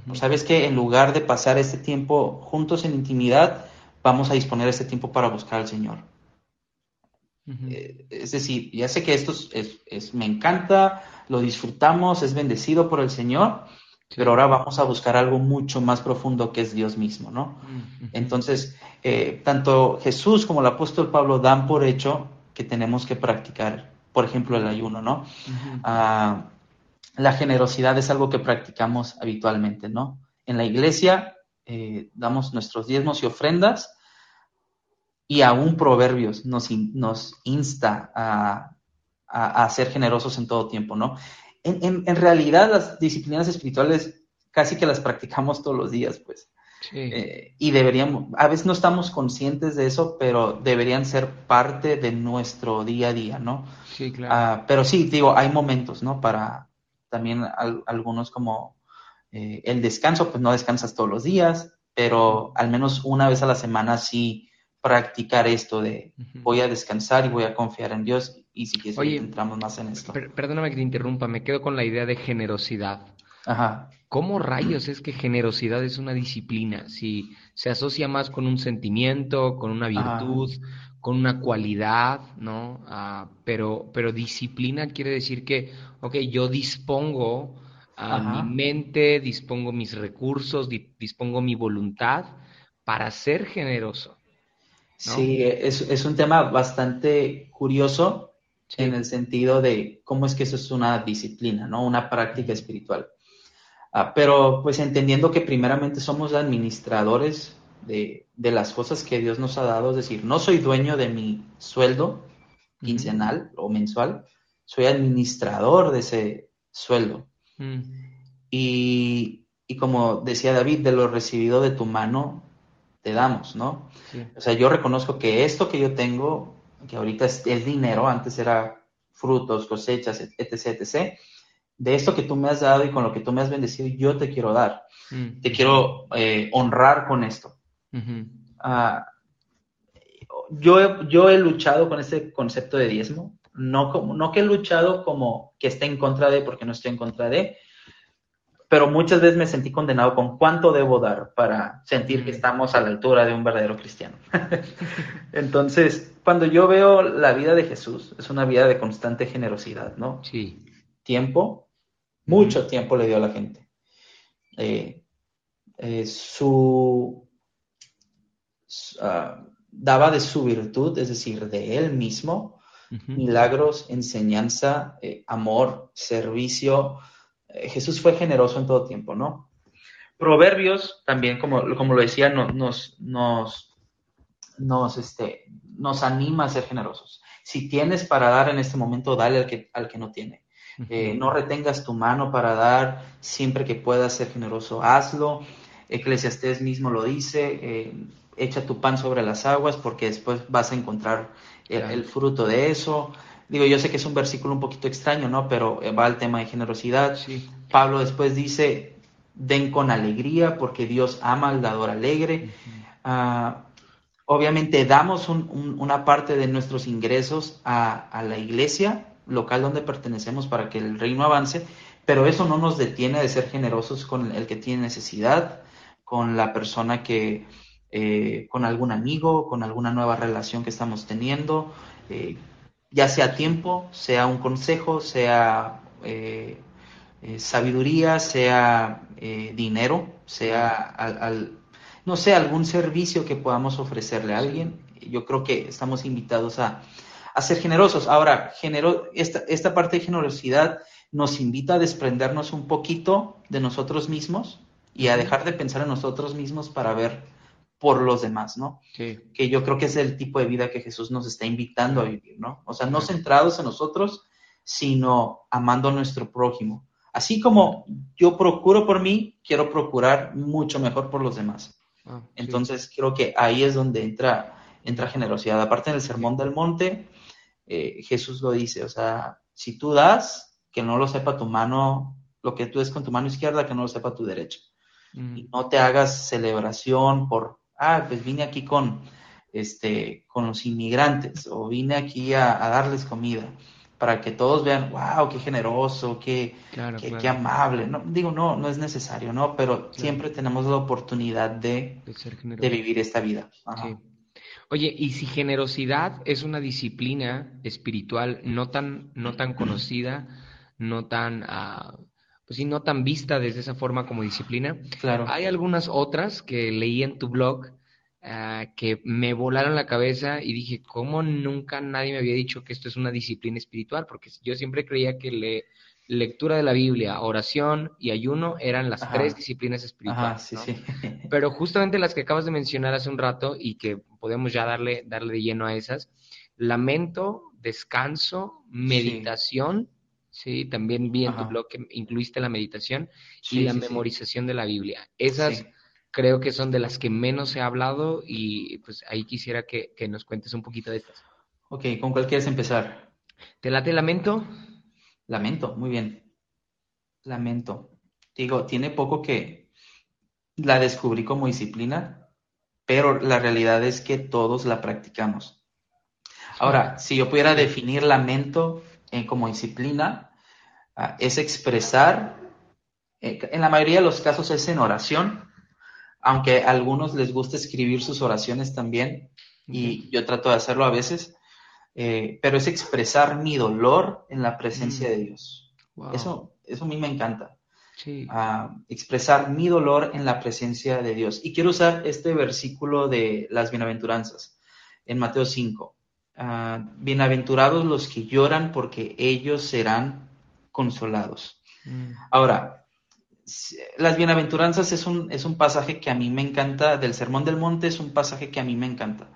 Pues, Sabes que en lugar de pasar este tiempo juntos en intimidad, vamos a disponer este tiempo para buscar al Señor. Eh, es decir, ya sé que esto es, me encanta, lo disfrutamos, es bendecido por el Señor, pero ahora vamos a buscar algo mucho más profundo que es Dios mismo, ¿no? Entonces, eh, tanto Jesús como el apóstol Pablo dan por hecho que tenemos que practicar, por ejemplo, el ayuno, ¿no? Ah, la generosidad es algo que practicamos habitualmente, ¿no? En la iglesia eh, damos nuestros diezmos y ofrendas y aún Proverbios nos, nos insta a, a, ser generosos en todo tiempo, ¿no? en, realidad las disciplinas espirituales casi que las practicamos todos los días, pues. Eh, y deberíamos, a veces no estamos conscientes de eso, pero deberían ser parte de nuestro día a día, ¿no? Sí, claro. Ah, pero sí, digo, hay momentos, ¿no? Para también algunos como eh, el descanso, pues no descansas todos los días, pero al menos una vez a la semana sí practicar esto de voy a descansar y voy a confiar en Dios Y si quieres, Oye, entramos más en esto. perdóname que te interrumpa, me quedo con la idea de generosidad. Ajá. ¿Cómo rayos es que generosidad es una disciplina? Si se asocia más con un sentimiento, con una virtud, con una cualidad, ¿no? Ah, pero, pero disciplina quiere decir que, ok, yo dispongo a mi mente, dispongo mis recursos, dispongo mi voluntad para ser generoso. Sí, es, es, un tema bastante curioso en el sentido de cómo es que eso es una disciplina, ¿no? Una práctica espiritual. Ah, pero pues entendiendo que primeramente somos administradores de, las cosas que Dios nos ha dado, es decir, no soy dueño de mi sueldo quincenal o mensual, soy administrador de ese sueldo. Mm. y, y, como decía David, de lo recibido de tu mano, te damos, ¿no? O sea, yo reconozco que esto que yo tengo, que ahorita es, dinero, antes era frutos, cosechas, etc., etc., de esto que tú me has dado y con lo que tú me has bendecido, yo te quiero dar. Mm. Te quiero eh, honrar con esto. Ah, yo, yo he luchado con este concepto de diezmo, no, como, no que he luchado como que esté en contra de, porque no estoy en contra de, pero muchas veces me sentí condenado con cuánto debo dar para sentir que estamos a la altura de un verdadero cristiano. Entonces, cuando yo veo la vida de Jesús, es una vida de constante generosidad, ¿no? Sí. Tiempo, mucho tiempo le dio a la gente. Eh, eh, su, ah, daba de su virtud, es decir, de él mismo, milagros, enseñanza, eh, amor, servicio, Jesús fue generoso en todo tiempo, ¿no? Proverbios también, como, como lo decía, nos, nos, nos, este, nos anima a ser generosos. Si tienes para dar en este momento, dale al que, al que no tiene. Eh, no retengas tu mano para dar siempre que puedas ser generoso, hazlo. Eclesiastés mismo lo dice, eh, echa tu pan sobre las aguas porque después vas a encontrar el, fruto de eso. Digo, yo sé que es un versículo un poquito extraño, ¿no? Pero eh, va al tema de generosidad. Pablo después dice, den con alegría porque Dios ama al dador alegre. Ah, obviamente damos una parte de nuestros ingresos a, la iglesia local donde pertenecemos para que el reino avance, pero eso no nos detiene de ser generosos con el que tiene necesidad, con la persona que, eh, con algún amigo, con alguna nueva relación que estamos teniendo. Eh, ya sea tiempo, sea un consejo, sea eh, sabiduría, sea dinero, sea al, no sé, algún servicio que podamos ofrecerle a alguien. Yo creo que estamos invitados a, ser generosos. Ahora, esta, esta parte de generosidad nos invita a desprendernos un poquito de nosotros mismos y a dejar de pensar en nosotros mismos para ver por los demás, ¿no? Que yo creo que es el tipo de vida que Jesús nos está invitando a vivir, ¿no? O sea, no centrados en nosotros, sino amando a nuestro prójimo. Así como yo procuro por mí, quiero procurar mucho mejor por los demás. Ah, Entonces, creo que ahí es donde entra, entra generosidad. Aparte en el Sermón del Monte, eh, Jesús lo dice, o sea, si tú das, que no lo sepa tu mano, lo que tú des con tu mano izquierda, que no lo sepa tu derecha. Mm. Y no te hagas celebración por ah, pues vine aquí con, este, con los inmigrantes o vine aquí a, darles comida para que todos vean, wow, qué generoso, qué, qué, amable. No, digo, no, no es necesario, ¿no? Pero siempre tenemos la oportunidad de, de, vivir esta vida. Oye, y si generosidad es una disciplina espiritual no tan, no tan conocida, no tan, uh, pues sí, no tan vista desde esa forma como disciplina. Claro. Hay algunas otras que leí en tu blog ah, que me volaron la cabeza y dije, ¿cómo nunca nadie me había dicho que esto es una disciplina espiritual? Porque yo siempre creía que le, lectura de la Biblia, oración y ayuno eran las tres disciplinas espirituales. sí, sí. Pero justamente las que acabas de mencionar hace un rato y que podemos ya darle, darle de lleno a esas, lamento, descanso, meditación Sí, también vi en tu blog que incluiste la meditación y la memorización de la Biblia. Esas creo que son de las que menos ha hablado y pues ahí quisiera que, nos cuentes un poquito de estas. Ok, ¿con cuál quieres empezar? ¿Te late lamento? Lamento, muy bien. Lamento. Digo, tiene poco que la descubrí como disciplina, pero la realidad es que todos la practicamos. Ahora, si yo pudiera definir lamento eh, como disciplina, ah, es expresar, eh, en la mayoría de los casos es en oración, aunque a algunos les gusta escribir sus oraciones también, y yo trato de hacerlo a veces, eh, pero es expresar mi dolor en la presencia mm. de Dios. Eso, eso a mí me encanta. Ah, expresar mi dolor en la presencia de Dios. Y quiero usar este versículo de las bienaventuranzas en Mateo 5. Ah, bienaventurados los que lloran porque ellos serán consolados. Mm. Ahora, las bienaventuranzas es un, es un pasaje que a mí me encanta, del Sermón del Monte es un pasaje que a mí me encanta.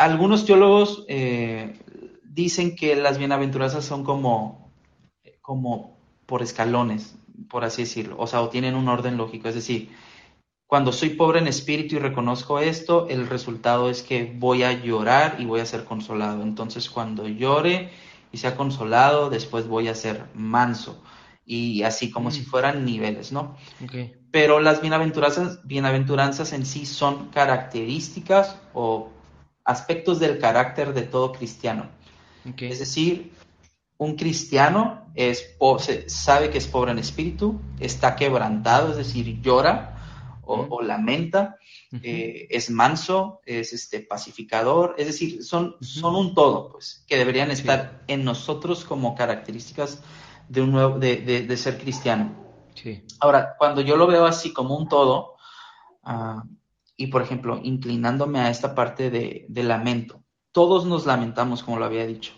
Algunos teólogos eh, dicen que las bienaventuranzas son como, como por escalones, por así decirlo, o sea, o tienen un orden lógico, es decir, cuando soy pobre en espíritu y reconozco esto, el resultado es que voy a llorar y voy a ser consolado. Entonces, cuando llore y sea consolado, después voy a ser manso. Y así como si mm. fueran niveles, ¿no? Pero las bienaventuranzas, bienaventuranzas en sí son características o aspectos del carácter de todo cristiano. Es decir, un cristiano es, sabe que es pobre en espíritu, está quebrantado, es decir, llora o, lamenta, eh, es manso, es este, pacificador, es decir, son, son un todo, pues, que deberían estar en nosotros como características de, un nuevo, de, ser cristiano. Ahora, cuando yo lo veo así como un todo, ah, y por ejemplo, inclinándome a esta parte de, lamento. Todos nos lamentamos, como lo había dicho.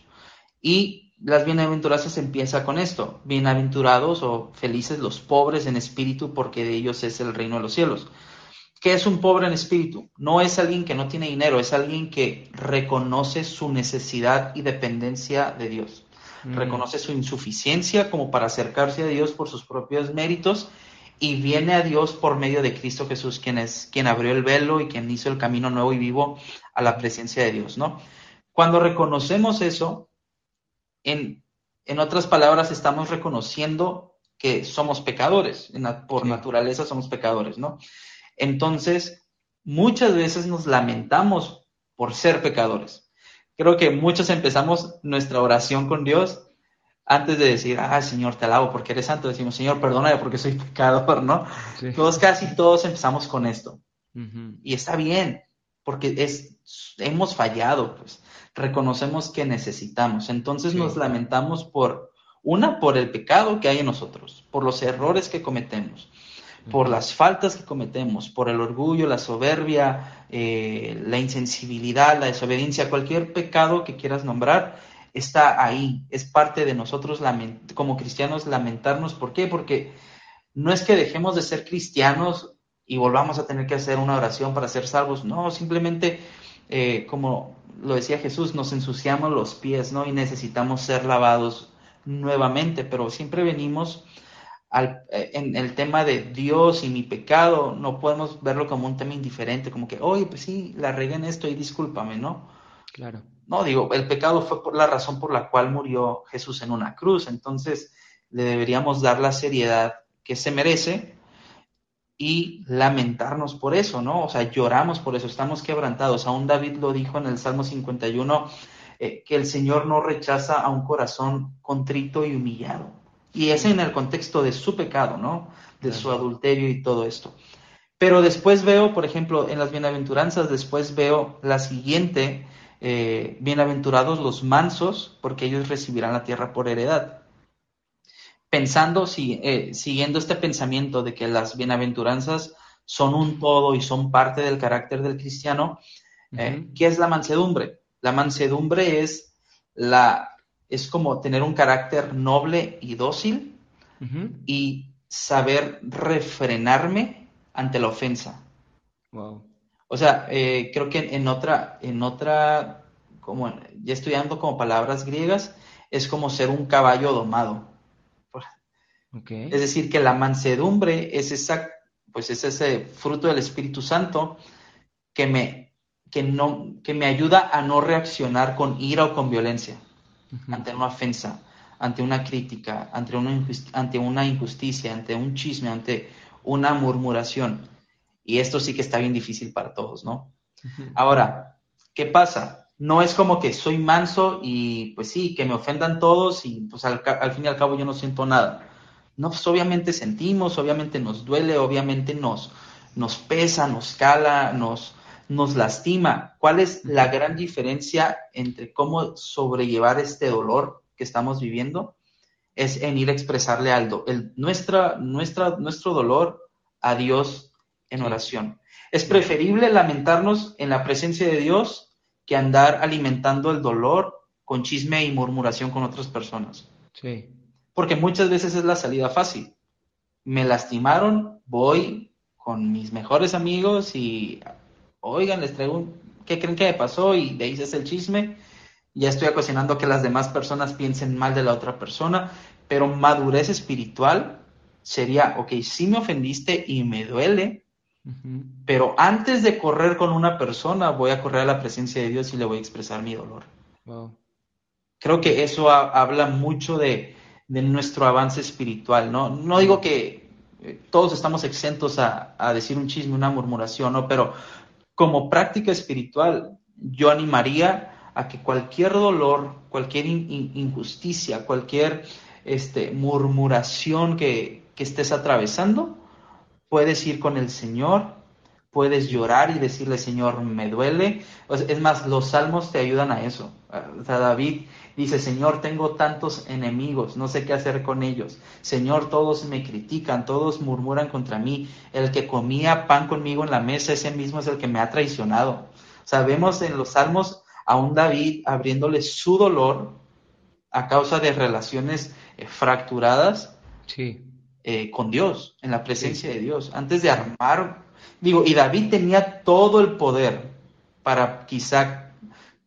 Y las bienaventuranzas empieza con esto. Bienaventurados o felices los pobres en espíritu, porque de ellos es el reino de los cielos. ¿Qué es un pobre en espíritu? No es alguien que no tiene dinero, es alguien que reconoce su necesidad y dependencia de Dios. Mm. Reconoce su insuficiencia como para acercarse a Dios por sus propios méritos y viene a Dios por medio de Cristo Jesús, quien es quien abrió el velo y quien hizo el camino nuevo y vivo a la presencia de Dios, ¿no? Cuando reconocemos eso, en, en otras palabras, estamos reconociendo que somos pecadores, por naturaleza somos pecadores, ¿no? Entonces, muchas veces nos lamentamos por ser pecadores. Creo que muchos empezamos nuestra oración con Dios antes de decir, ah, Señor, te alabo porque eres santo, decimos, Señor, perdóname porque soy pecador, ¿no? Todos, casi todos empezamos con esto. Y está bien, porque es, hemos fallado, pues, reconocemos que necesitamos. Entonces nos lamentamos por, una, por el pecado que hay en nosotros, por los errores que cometemos, por las faltas que cometemos, por el orgullo, la soberbia, eh, la insensibilidad, la desobediencia, cualquier pecado que quieras nombrar está ahí, es parte de nosotros como cristianos lamentarnos. ¿Por qué? Porque no es que dejemos de ser cristianos y volvamos a tener que hacer una oración para ser salvos, no, simplemente, eh, como lo decía Jesús, nos ensuciamos los pies, ¿no? Y necesitamos ser lavados nuevamente, pero siempre venimos al, eh, en el tema de Dios y mi pecado, no podemos verlo como un tema indiferente, como que, oye, pues sí, la regué en esto y discúlpame, ¿no? Claro. No, digo, el pecado fue por la razón por la cual murió Jesús en una cruz, entonces le deberíamos dar la seriedad que se merece y lamentarnos por eso, ¿no? O sea, lloramos por eso, estamos quebrantados. Aún David lo dijo en el Salmo 51, eh, que el Señor no rechaza a un corazón contrito y humillado. Y es en el contexto de su pecado, ¿no? De su adulterio y todo esto. Pero después veo, por ejemplo, en las bienaventuranzas, después veo la siguiente, eh, bienaventurados los mansos, porque ellos recibirán la tierra por heredad. Pensando, si, eh, siguiendo este pensamiento de que las bienaventuranzas son un todo y son parte del carácter del cristiano, eh, ¿qué es la mansedumbre? La mansedumbre es, la, es como tener un carácter noble y dócil y saber refrenarme ante la ofensa. Wow. O sea, eh, creo que en otra, en otra, como ya estudiando como palabras griegas, es como ser un caballo domado. Es decir, que la mansedumbre es esa, pues es ese fruto del Espíritu Santo que me, que no, que me ayuda a no reaccionar con ira o con violencia ante una ofensa, ante una crítica, ante una, ante una injusticia, ante un chisme, ante una murmuración y esto sí que está bien difícil para todos, ¿no? Ahora, ¿qué pasa? no es como que soy manso y pues sí, que me ofendan todos y pues al, al fin y al cabo yo no siento nada. No, pues obviamente sentimos, obviamente nos duele, obviamente nos, nos pesa, nos cala, nos, nos lastima. ¿Cuál es la gran diferencia entre cómo sobrellevar este dolor que estamos viviendo? Es en ir a expresarle algo, el, nuestra, nuestra, nuestro dolor a Dios en oración. Es preferible lamentarnos en la presencia de Dios que andar alimentando el dolor con chisme y murmuración con otras personas. Sí. Porque muchas veces es la salida fácil. Me lastimaron, voy con mis mejores amigos y oigan, les traigo un, ¿qué creen que me pasó? Y de ahí se hace el chisme. Ya estoy ocasionando que las demás personas piensen mal de la otra persona, pero madurez espiritual sería, ok, sí me ofendiste y me duele, pero antes de correr con una persona, voy a correr a la presencia de Dios y le voy a expresar mi dolor. Creo que eso habla mucho de, de, nuestro avance espiritual, ¿no? No digo que eh, todos estamos exentos a, a, decir un chisme, una murmuración, ¿no? Pero como práctica espiritual, yo animaría a que cualquier dolor, cualquier injusticia, cualquier este, murmuración que, que estés atravesando, puedes ir con el Señor, puedes llorar y decirle, Señor, me duele. Es más, los salmos te ayudan a eso. O sea, David dice, Señor, tengo tantos enemigos, no sé qué hacer con ellos. Señor, todos me critican, todos murmuran contra mí. El que comía pan conmigo en la mesa, ese mismo es el que me ha traicionado. Sabemos en los salmos a un David abriéndole su dolor a causa de relaciones eh, fracturadas sí. Eh, con Dios, en la presencia sí. de Dios. Antes de armar, digo, y David tenía todo el poder para quizá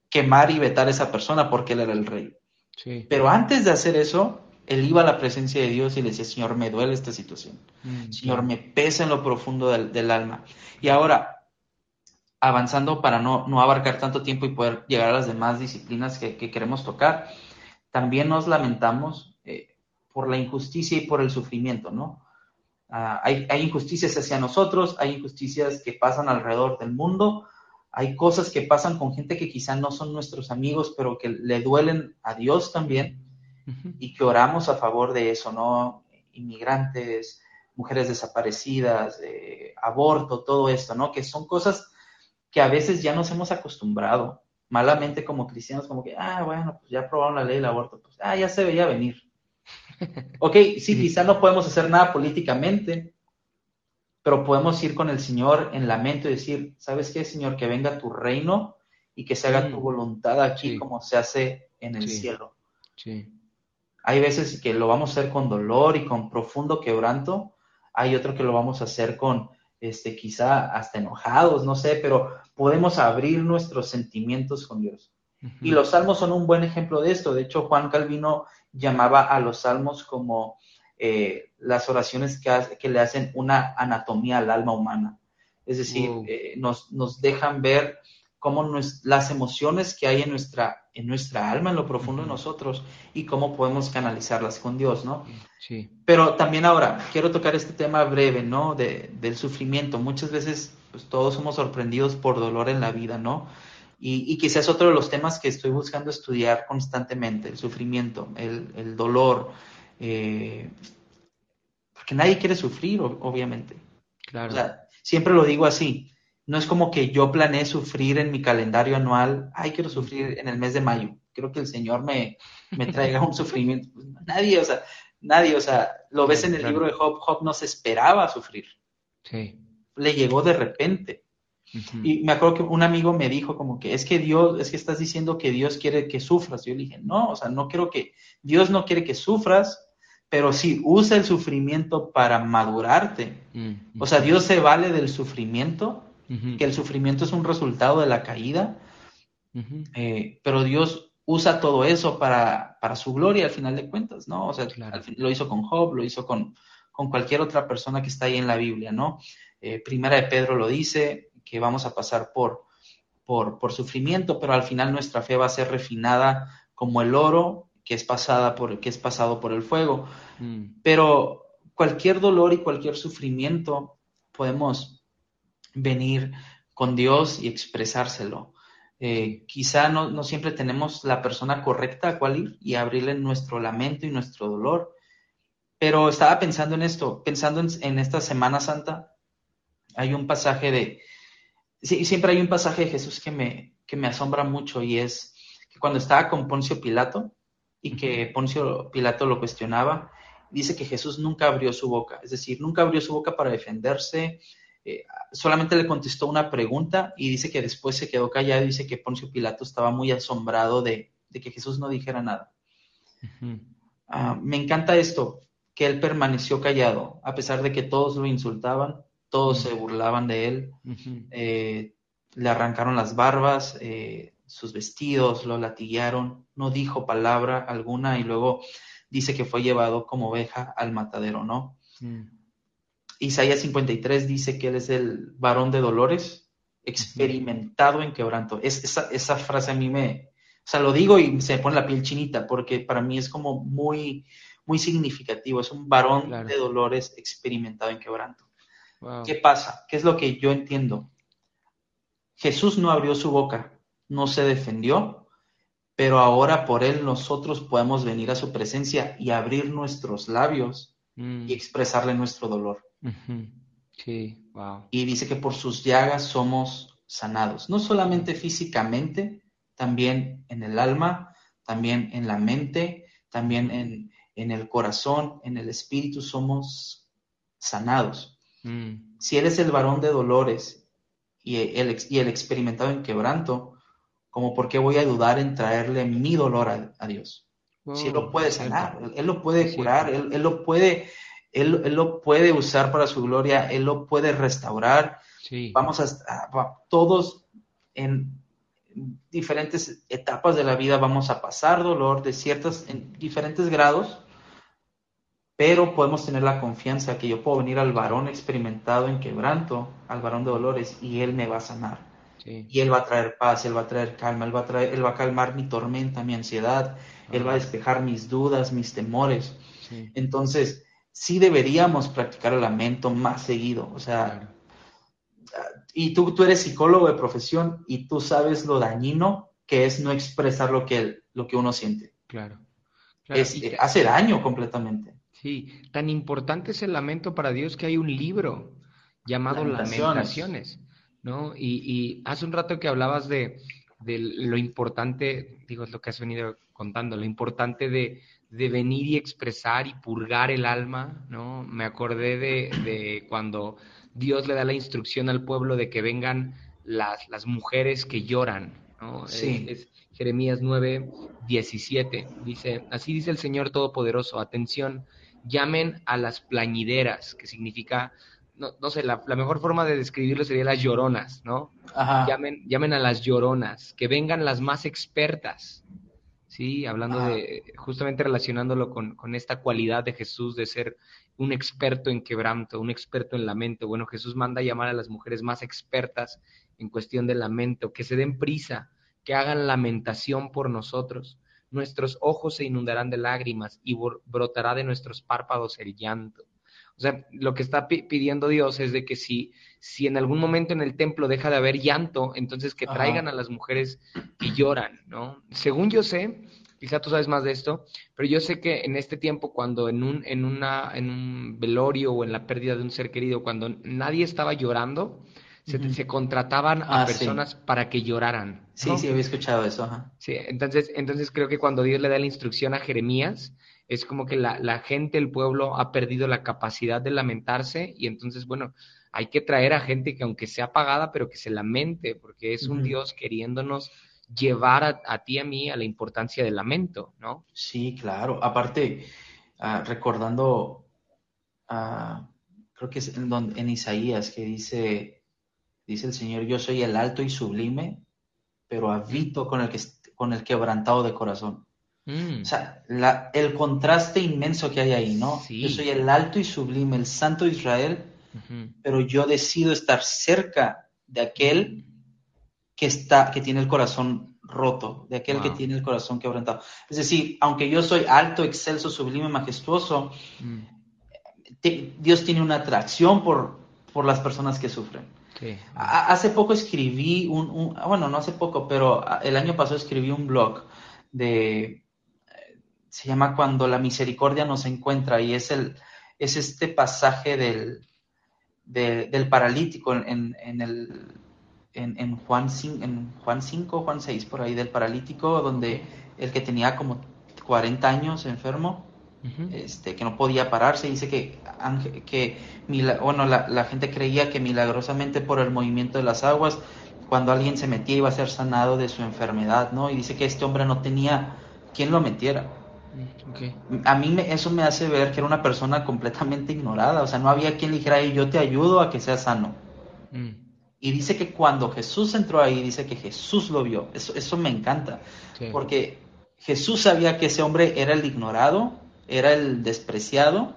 quemar y vetar a esa persona porque él era el rey. Sí. Pero antes de hacer eso, él iba a la presencia de Dios y le decía, Señor, me duele esta situación. Mm, Señor, me pesa en lo profundo del, del, alma. Y ahora, avanzando para no, no, abarcar tanto tiempo y poder llegar a las demás disciplinas que, que queremos tocar, también nos lamentamos por la injusticia y por el sufrimiento, ¿no? Uh, hay, hay injusticias hacia nosotros, hay injusticias que pasan alrededor del mundo, hay cosas que pasan con gente que quizá no son nuestros amigos, pero que le duelen a Dios también uh -huh. y que oramos a favor de eso, ¿no? Inmigrantes, mujeres desaparecidas, eh, aborto, todo esto, ¿no? Que son cosas que a veces ya nos hemos acostumbrado, malamente como cristianos, como que, ah, bueno, pues ya aprobaron la ley del aborto, pues, ah, ya se veía venir. Ok, sí, quizá no podemos hacer nada políticamente, pero podemos ir con el Señor en lamento y decir, ¿sabes qué, Señor? Que venga tu reino y que se haga tu voluntad aquí sí. como se hace en el sí. cielo. Sí. Hay veces que lo vamos a hacer con dolor y con profundo quebranto, hay otro que lo vamos a hacer con, este, quizá hasta enojados, no sé, pero podemos abrir nuestros sentimientos con Dios. Uh -huh. Y los salmos son un buen ejemplo de esto. De hecho, Juan Calvino llamaba a los salmos como eh, las oraciones que, le hacen una anatomía al alma humana. Es decir, wow. eh, nos, nos, dejan ver cómo nos, las emociones que hay en nuestra, en nuestra alma, en lo profundo uh -huh. de nosotros, y cómo podemos canalizarlas con Dios, ¿no? Sí. Pero también ahora, quiero tocar este tema breve, ¿no? De, del sufrimiento. Muchas veces, pues todos somos sorprendidos por dolor en la vida, ¿no? Y, y, quizás otro de los temas que estoy buscando estudiar constantemente, el sufrimiento, el, el dolor, eh, porque nadie quiere sufrir, obviamente. Claro. O sea, siempre lo digo así, no es como que yo planeé sufrir en mi calendario anual, ay, quiero sufrir en el mes de mayo, creo que el Señor me, me traiga un sufrimiento. Nadie, o sea, nadie, o sea, lo ves en el libro de Job, Job no se esperaba sufrir. Sí. Le llegó de repente. Uh -huh. Y me acuerdo que un amigo me dijo como que es que Dios, es que estás diciendo que Dios quiere que sufras. Yo le dije, no, o sea, no quiero que, Dios no quiere que sufras, pero sí usa el sufrimiento para madurarte. Uh -huh. O sea, Dios se vale del sufrimiento, uh -huh. que el sufrimiento es un resultado de la caída, eh, pero Dios usa todo eso para, para, su gloria al final de cuentas, ¿no? O sea, claro. lo hizo con Job, lo hizo con, con, cualquier otra persona que está ahí en la Biblia, ¿no? Eh, primera de Pedro lo dice, que vamos a pasar por, por, por, sufrimiento, pero al final nuestra fe va a ser refinada como el oro que es, pasada por, que es pasado por el fuego. Mm. Pero cualquier dolor y cualquier sufrimiento podemos venir con Dios y expresárselo. Eh, quizá no, no, siempre tenemos la persona correcta a cual ir y abrirle nuestro lamento y nuestro dolor. Pero estaba pensando en esto, pensando en, esta Semana Santa, hay un pasaje de, sí, siempre hay un pasaje de Jesús que me, que me asombra mucho y es que cuando estaba con Poncio Pilato y que Poncio Pilato lo cuestionaba, dice que Jesús nunca abrió su boca, es decir, nunca abrió su boca para defenderse, eh, solamente le contestó una pregunta y dice que después se quedó callado y dice que Poncio Pilato estaba muy asombrado de, que Jesús no dijera nada. Ah, me encanta esto, que él permaneció callado, a pesar de que todos lo insultaban, todos se burlaban de él, eh, le arrancaron las barbas, eh, sus vestidos, lo latillaron, no dijo palabra alguna y luego dice que fue llevado como oveja al matadero, ¿no? Isaías 53 dice que él es el varón de dolores, experimentado en quebranto. Es, esa, frase a mí me, o sea, lo digo y se me pone la piel chinita, porque para mí es como muy, muy significativo. Es un varón de dolores experimentado en quebranto. ¿Qué pasa? ¿Qué es lo que yo entiendo? Jesús no abrió su boca, no se defendió, pero ahora por él nosotros podemos venir a su presencia y abrir nuestros labios y mm. expresarle nuestro dolor. Sí, wow. Y dice que por sus llagas somos sanados, no solamente físicamente, también en el alma, también en la mente, también en, el corazón, en el espíritu somos sanados. Mm. Si Él es el varón de dolores y el, y el experimentado en quebranto, como por qué voy a dudar en traerle mi dolor a, Dios. si Él lo puede sanar, Él, lo puede curar, él, lo puede él, lo puede usar para su gloria, Él lo puede restaurar. Vamos a, todos en diferentes etapas de la vida vamos a pasar dolor de ciertas, en diferentes grados, pero podemos tener la confianza que yo puedo venir al varón experimentado en quebranto, al varón de dolores, y Él me va a sanar. Y Él va a traer paz, Él va a traer calma, Él va a, traer, Él va a calmar mi tormenta, mi ansiedad, Él va a despejar mis dudas, mis temores. Entonces, sí deberíamos practicar el lamento más seguido. O sea, y tú, tú eres psicólogo de profesión y tú sabes lo dañino que es no expresar lo que, lo que uno siente. Claro. Eh, hace daño completamente. Sí, tan importante es el lamento para Dios que hay un libro llamado Lamentaciones, ¿no? Y, y hace un rato que hablabas de, de lo importante, digo, es lo que has venido contando, lo importante de, de venir y expresar y purgar el alma, ¿no? Me acordé de, cuando Dios le da la instrucción al pueblo de que vengan las, las mujeres que lloran, ¿no? Sí. Es, Jeremías 9, 17. Dice, así dice el Señor Todopoderoso, atención, llamen a las plañideras, que significa, no, no sé, la, mejor forma de describirlo sería las lloronas, ¿no? Llamen, llamen a las lloronas, que vengan las más expertas, ¿sí? Hablando de, justamente relacionándolo con, con, esta cualidad de Jesús de ser un experto en quebranto, un experto en lamento. Bueno, Jesús manda a llamar a las mujeres más expertas en cuestión de lamento, que se den prisa, que hagan lamentación por nosotros. Nuestros ojos se inundarán de lágrimas y brotará de nuestros párpados el llanto. O sea, lo que está pidiendo Dios es de que si, si en algún momento en el templo deja de haber llanto, entonces que traigan a las mujeres que lloran, ¿no? Según yo sé, quizá tú sabes más de esto, pero yo sé que en este tiempo cuando en un, en una, en un velorio o en la pérdida de un ser querido, cuando nadie estaba llorando, se, contrataban a ah, personas para que lloraran. Sí, sí, había escuchado eso. Sí, entonces, entonces creo que cuando Dios le da la instrucción a Jeremías, es como que la, la, gente, el pueblo ha perdido la capacidad de lamentarse y entonces, bueno, hay que traer a gente que aunque sea pagada, pero que se lamente, porque es un Dios queriéndonos llevar a, ti y a mí a la importancia del lamento, ¿no? Sí, claro. Aparte, ah, recordando, uh, creo que es en, en, Isaías que dice, dice el Señor, yo soy el alto y sublime, pero habito con el, que, con el quebrantado de corazón. Mm. O sea, el contraste inmenso que hay ahí, ¿no? Yo soy el alto y sublime, el santo de Israel, pero yo decido estar cerca de aquel que está, que tiene el corazón roto, de aquel que tiene el corazón quebrantado. Es decir, aunque yo soy alto, excelso, sublime, majestuoso, mm. Dios tiene una atracción por, por las personas que sufren. Hace poco escribí un, bueno, no hace poco, pero el año pasado escribí un blog de, se llama Cuando la misericordia nos encuentra y es el, es este pasaje del, del paralítico en, en, el, en, Juan 5, en Juan 5, Juan 6, por ahí del paralítico, donde el que tenía como 40 años enfermo, este, que no podía pararse, dice que, que bueno, la, gente creía que milagrosamente por el movimiento de las aguas, cuando alguien se metía iba a ser sanado de su enfermedad, ¿no? Y dice que este hombre no tenía quien lo metiera. Mm, a mí eso me hace ver que era una persona completamente ignorada, o sea, no había quien le dijera, yo te ayudo a que sea sano. Mm. Y dice que cuando Jesús entró ahí, dice que Jesús lo vio. Eso, eso me encanta, porque Jesús sabía que ese hombre era el ignorado, era el despreciado,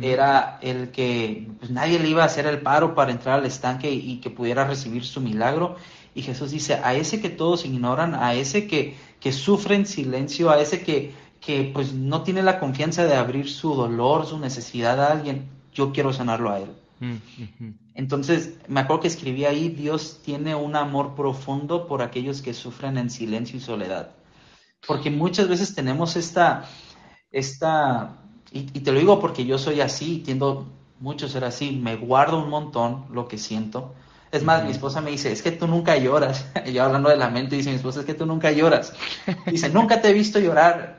era el que pues, nadie le iba a hacer el paro para entrar al estanque y, que pudiera recibir su milagro. Y Jesús dice, a ese que todos ignoran, a ese que, que sufre en silencio, a ese que, que pues no tiene la confianza de abrir su dolor, su necesidad a alguien, yo quiero sanarlo a él. Entonces, me acuerdo que escribí ahí, Dios tiene un amor profundo por aquellos que sufren en silencio y soledad. Porque muchas veces tenemos esta, esta y, te lo digo porque yo soy así, tiendo mucho ser así, me guardo un montón lo que siento. Es más, mi esposa me dice, es que tú nunca lloras. Y yo hablando de lamento, dice mi esposa, es que tú nunca lloras. Dice, nunca te he visto llorar.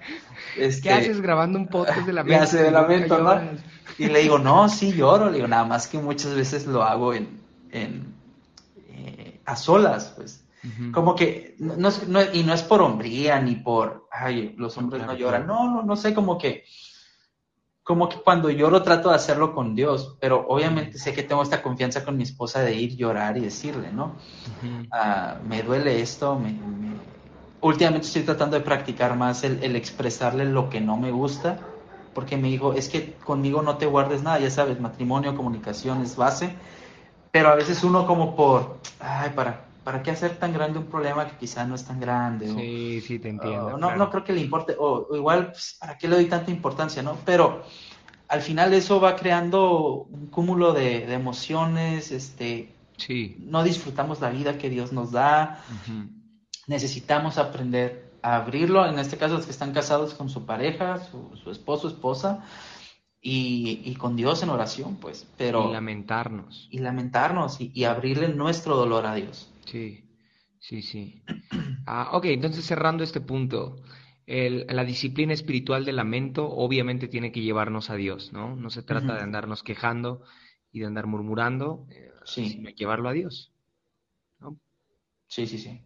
Este, ¿Qué haces grabando un podcast de lamento? hace de lamento, ¿no? Y le digo, no, sí lloro. Le digo, nada más que muchas veces lo hago en, en eh, a solas, pues. Como que, no, y no es por hombría ni por, ay, los hombres no lloran. No, no, no sé, como que, como que cuando lloro trato de hacerlo con Dios, pero obviamente sé que tengo esta confianza con mi esposa de ir llorar y decirle, ¿no? Ah, me duele esto, me, últimamente estoy tratando de practicar más el, expresarle lo que no me gusta, porque me dijo, es que conmigo no te guardes nada, ya sabes, matrimonio, comunicación es base, pero a veces uno como por, ay, para, ¿para qué hacer tan grande un problema que quizá no es tan grande? Sí, sí, te entiendo. no, no creo que le importe, o, igual, pues, ¿para qué le doy tanta importancia, no? Pero al final eso va creando un cúmulo de, emociones, este, sí. no disfrutamos la vida que Dios nos da necesitamos aprender a abrirlo, en este caso los que están casados con su pareja, su, esposo, esposa, y, con Dios en oración, pues, pero... Y lamentarnos. Y lamentarnos y, abrirle nuestro dolor a Dios. Sí, sí, sí. Ah, ok, entonces cerrando este punto, la disciplina espiritual del lamento obviamente tiene que llevarnos a Dios, ¿no? No se trata de andarnos quejando y de andar murmurando, eh, sino llevarlo a Dios. ¿no? Sí, sí, sí.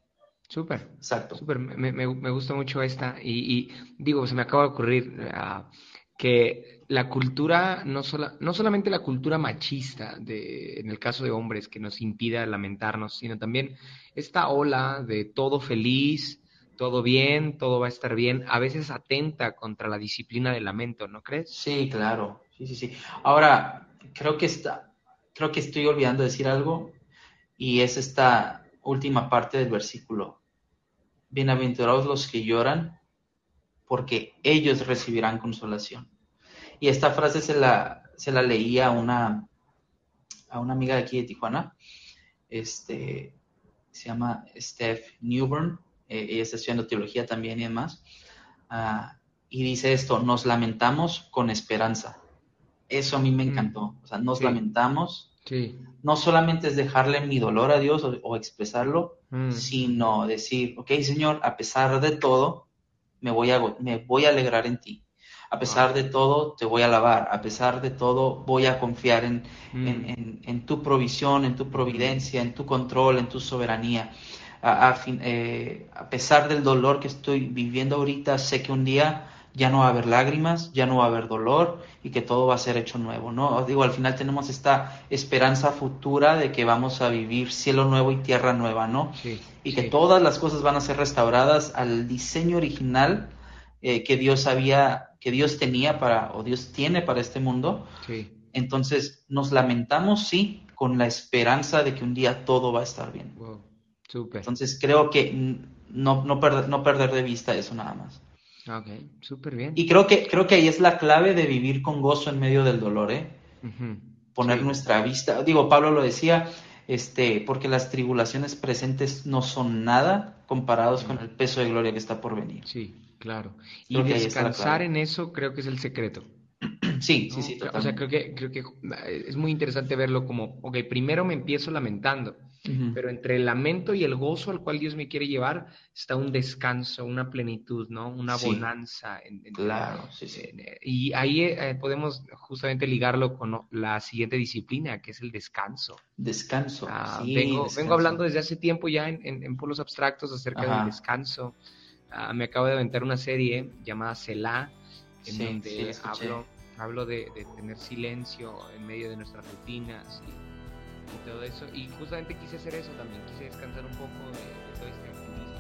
Súper. Exacto. Súper. Me, me, me, gusta mucho esta. Y, digo, se me acaba de ocurrir ah, que la cultura, no, sola, no solamente la cultura machista, de, en el caso de hombres, que nos impida lamentarnos, sino también esta ola de todo feliz, todo bien, todo va a estar bien, a veces atenta contra la disciplina del lamento, ¿no crees? Sí, claro. Sí, sí, sí. Ahora, creo que está, creo que estoy olvidando decir algo y es esta última parte del versículo. Bienaventurados los que lloran, porque ellos recibirán consolación. Y esta frase se la, se la leía a una, a una amiga de aquí de Tijuana, este, se llama Steph Newburn, eh, ella está estudiando teología también y demás, ah, y dice esto, nos lamentamos con esperanza. Eso a mí me mm. encantó, o sea, nos lamentamos no solamente es dejarle mi dolor a Dios o, expresarlo, mm. sino decir, ok, Señor, a pesar de todo, me voy a, me voy a alegrar en ti. A pesar de todo, te voy a alabar. A pesar de todo, voy a confiar en, mm. tu provisión, en tu providencia, en tu control, en tu soberanía. A, eh, a pesar del dolor que estoy viviendo ahorita, sé que un día ya no va a haber lágrimas, ya no va a haber dolor y que todo va a ser hecho nuevo, ¿no? Os digo, al final tenemos esta esperanza futura de que vamos a vivir cielo nuevo y tierra nueva, ¿no? Sí, y que todas las cosas van a ser restauradas al diseño original eh, que Dios había, que Dios tenía para, o Dios tiene para este mundo. Sí. Entonces, nos lamentamos, sí, con la esperanza de que un día todo va a estar bien. Wow. Entonces, creo que no, no, perder, no perder de vista eso nada más. Ok, súper bien. Y creo que, creo que ahí es la clave de vivir con gozo en medio del dolor, ¿eh? Poner nuestra vista, digo, Pablo lo decía, este, porque las tribulaciones presentes no son nada comparados con el peso de gloria que está por venir. Sí, claro. Y descansar en eso creo que es el secreto. Sí, sí, sí, totalmente. O sea, creo que, creo que es muy interesante verlo como, ok, primero me empiezo lamentando, pero entre el lamento y el gozo al cual Dios me quiere llevar está un descanso, una plenitud, ¿no? Una bonanza. En, claro, sí, sí. y ahí eh, podemos justamente ligarlo con la siguiente disciplina, que es el descanso. Descanso. Ah, vengo, vengo hablando desde hace tiempo ya en, en, polos abstractos acerca del descanso. Ah, me acabo de aventar una serie llamada Selah, en donde hablo, hablo de, tener silencio en medio de nuestras rutinas y, y todo eso. Y justamente quise hacer eso también, quise descansar un poco de, todo este activismo.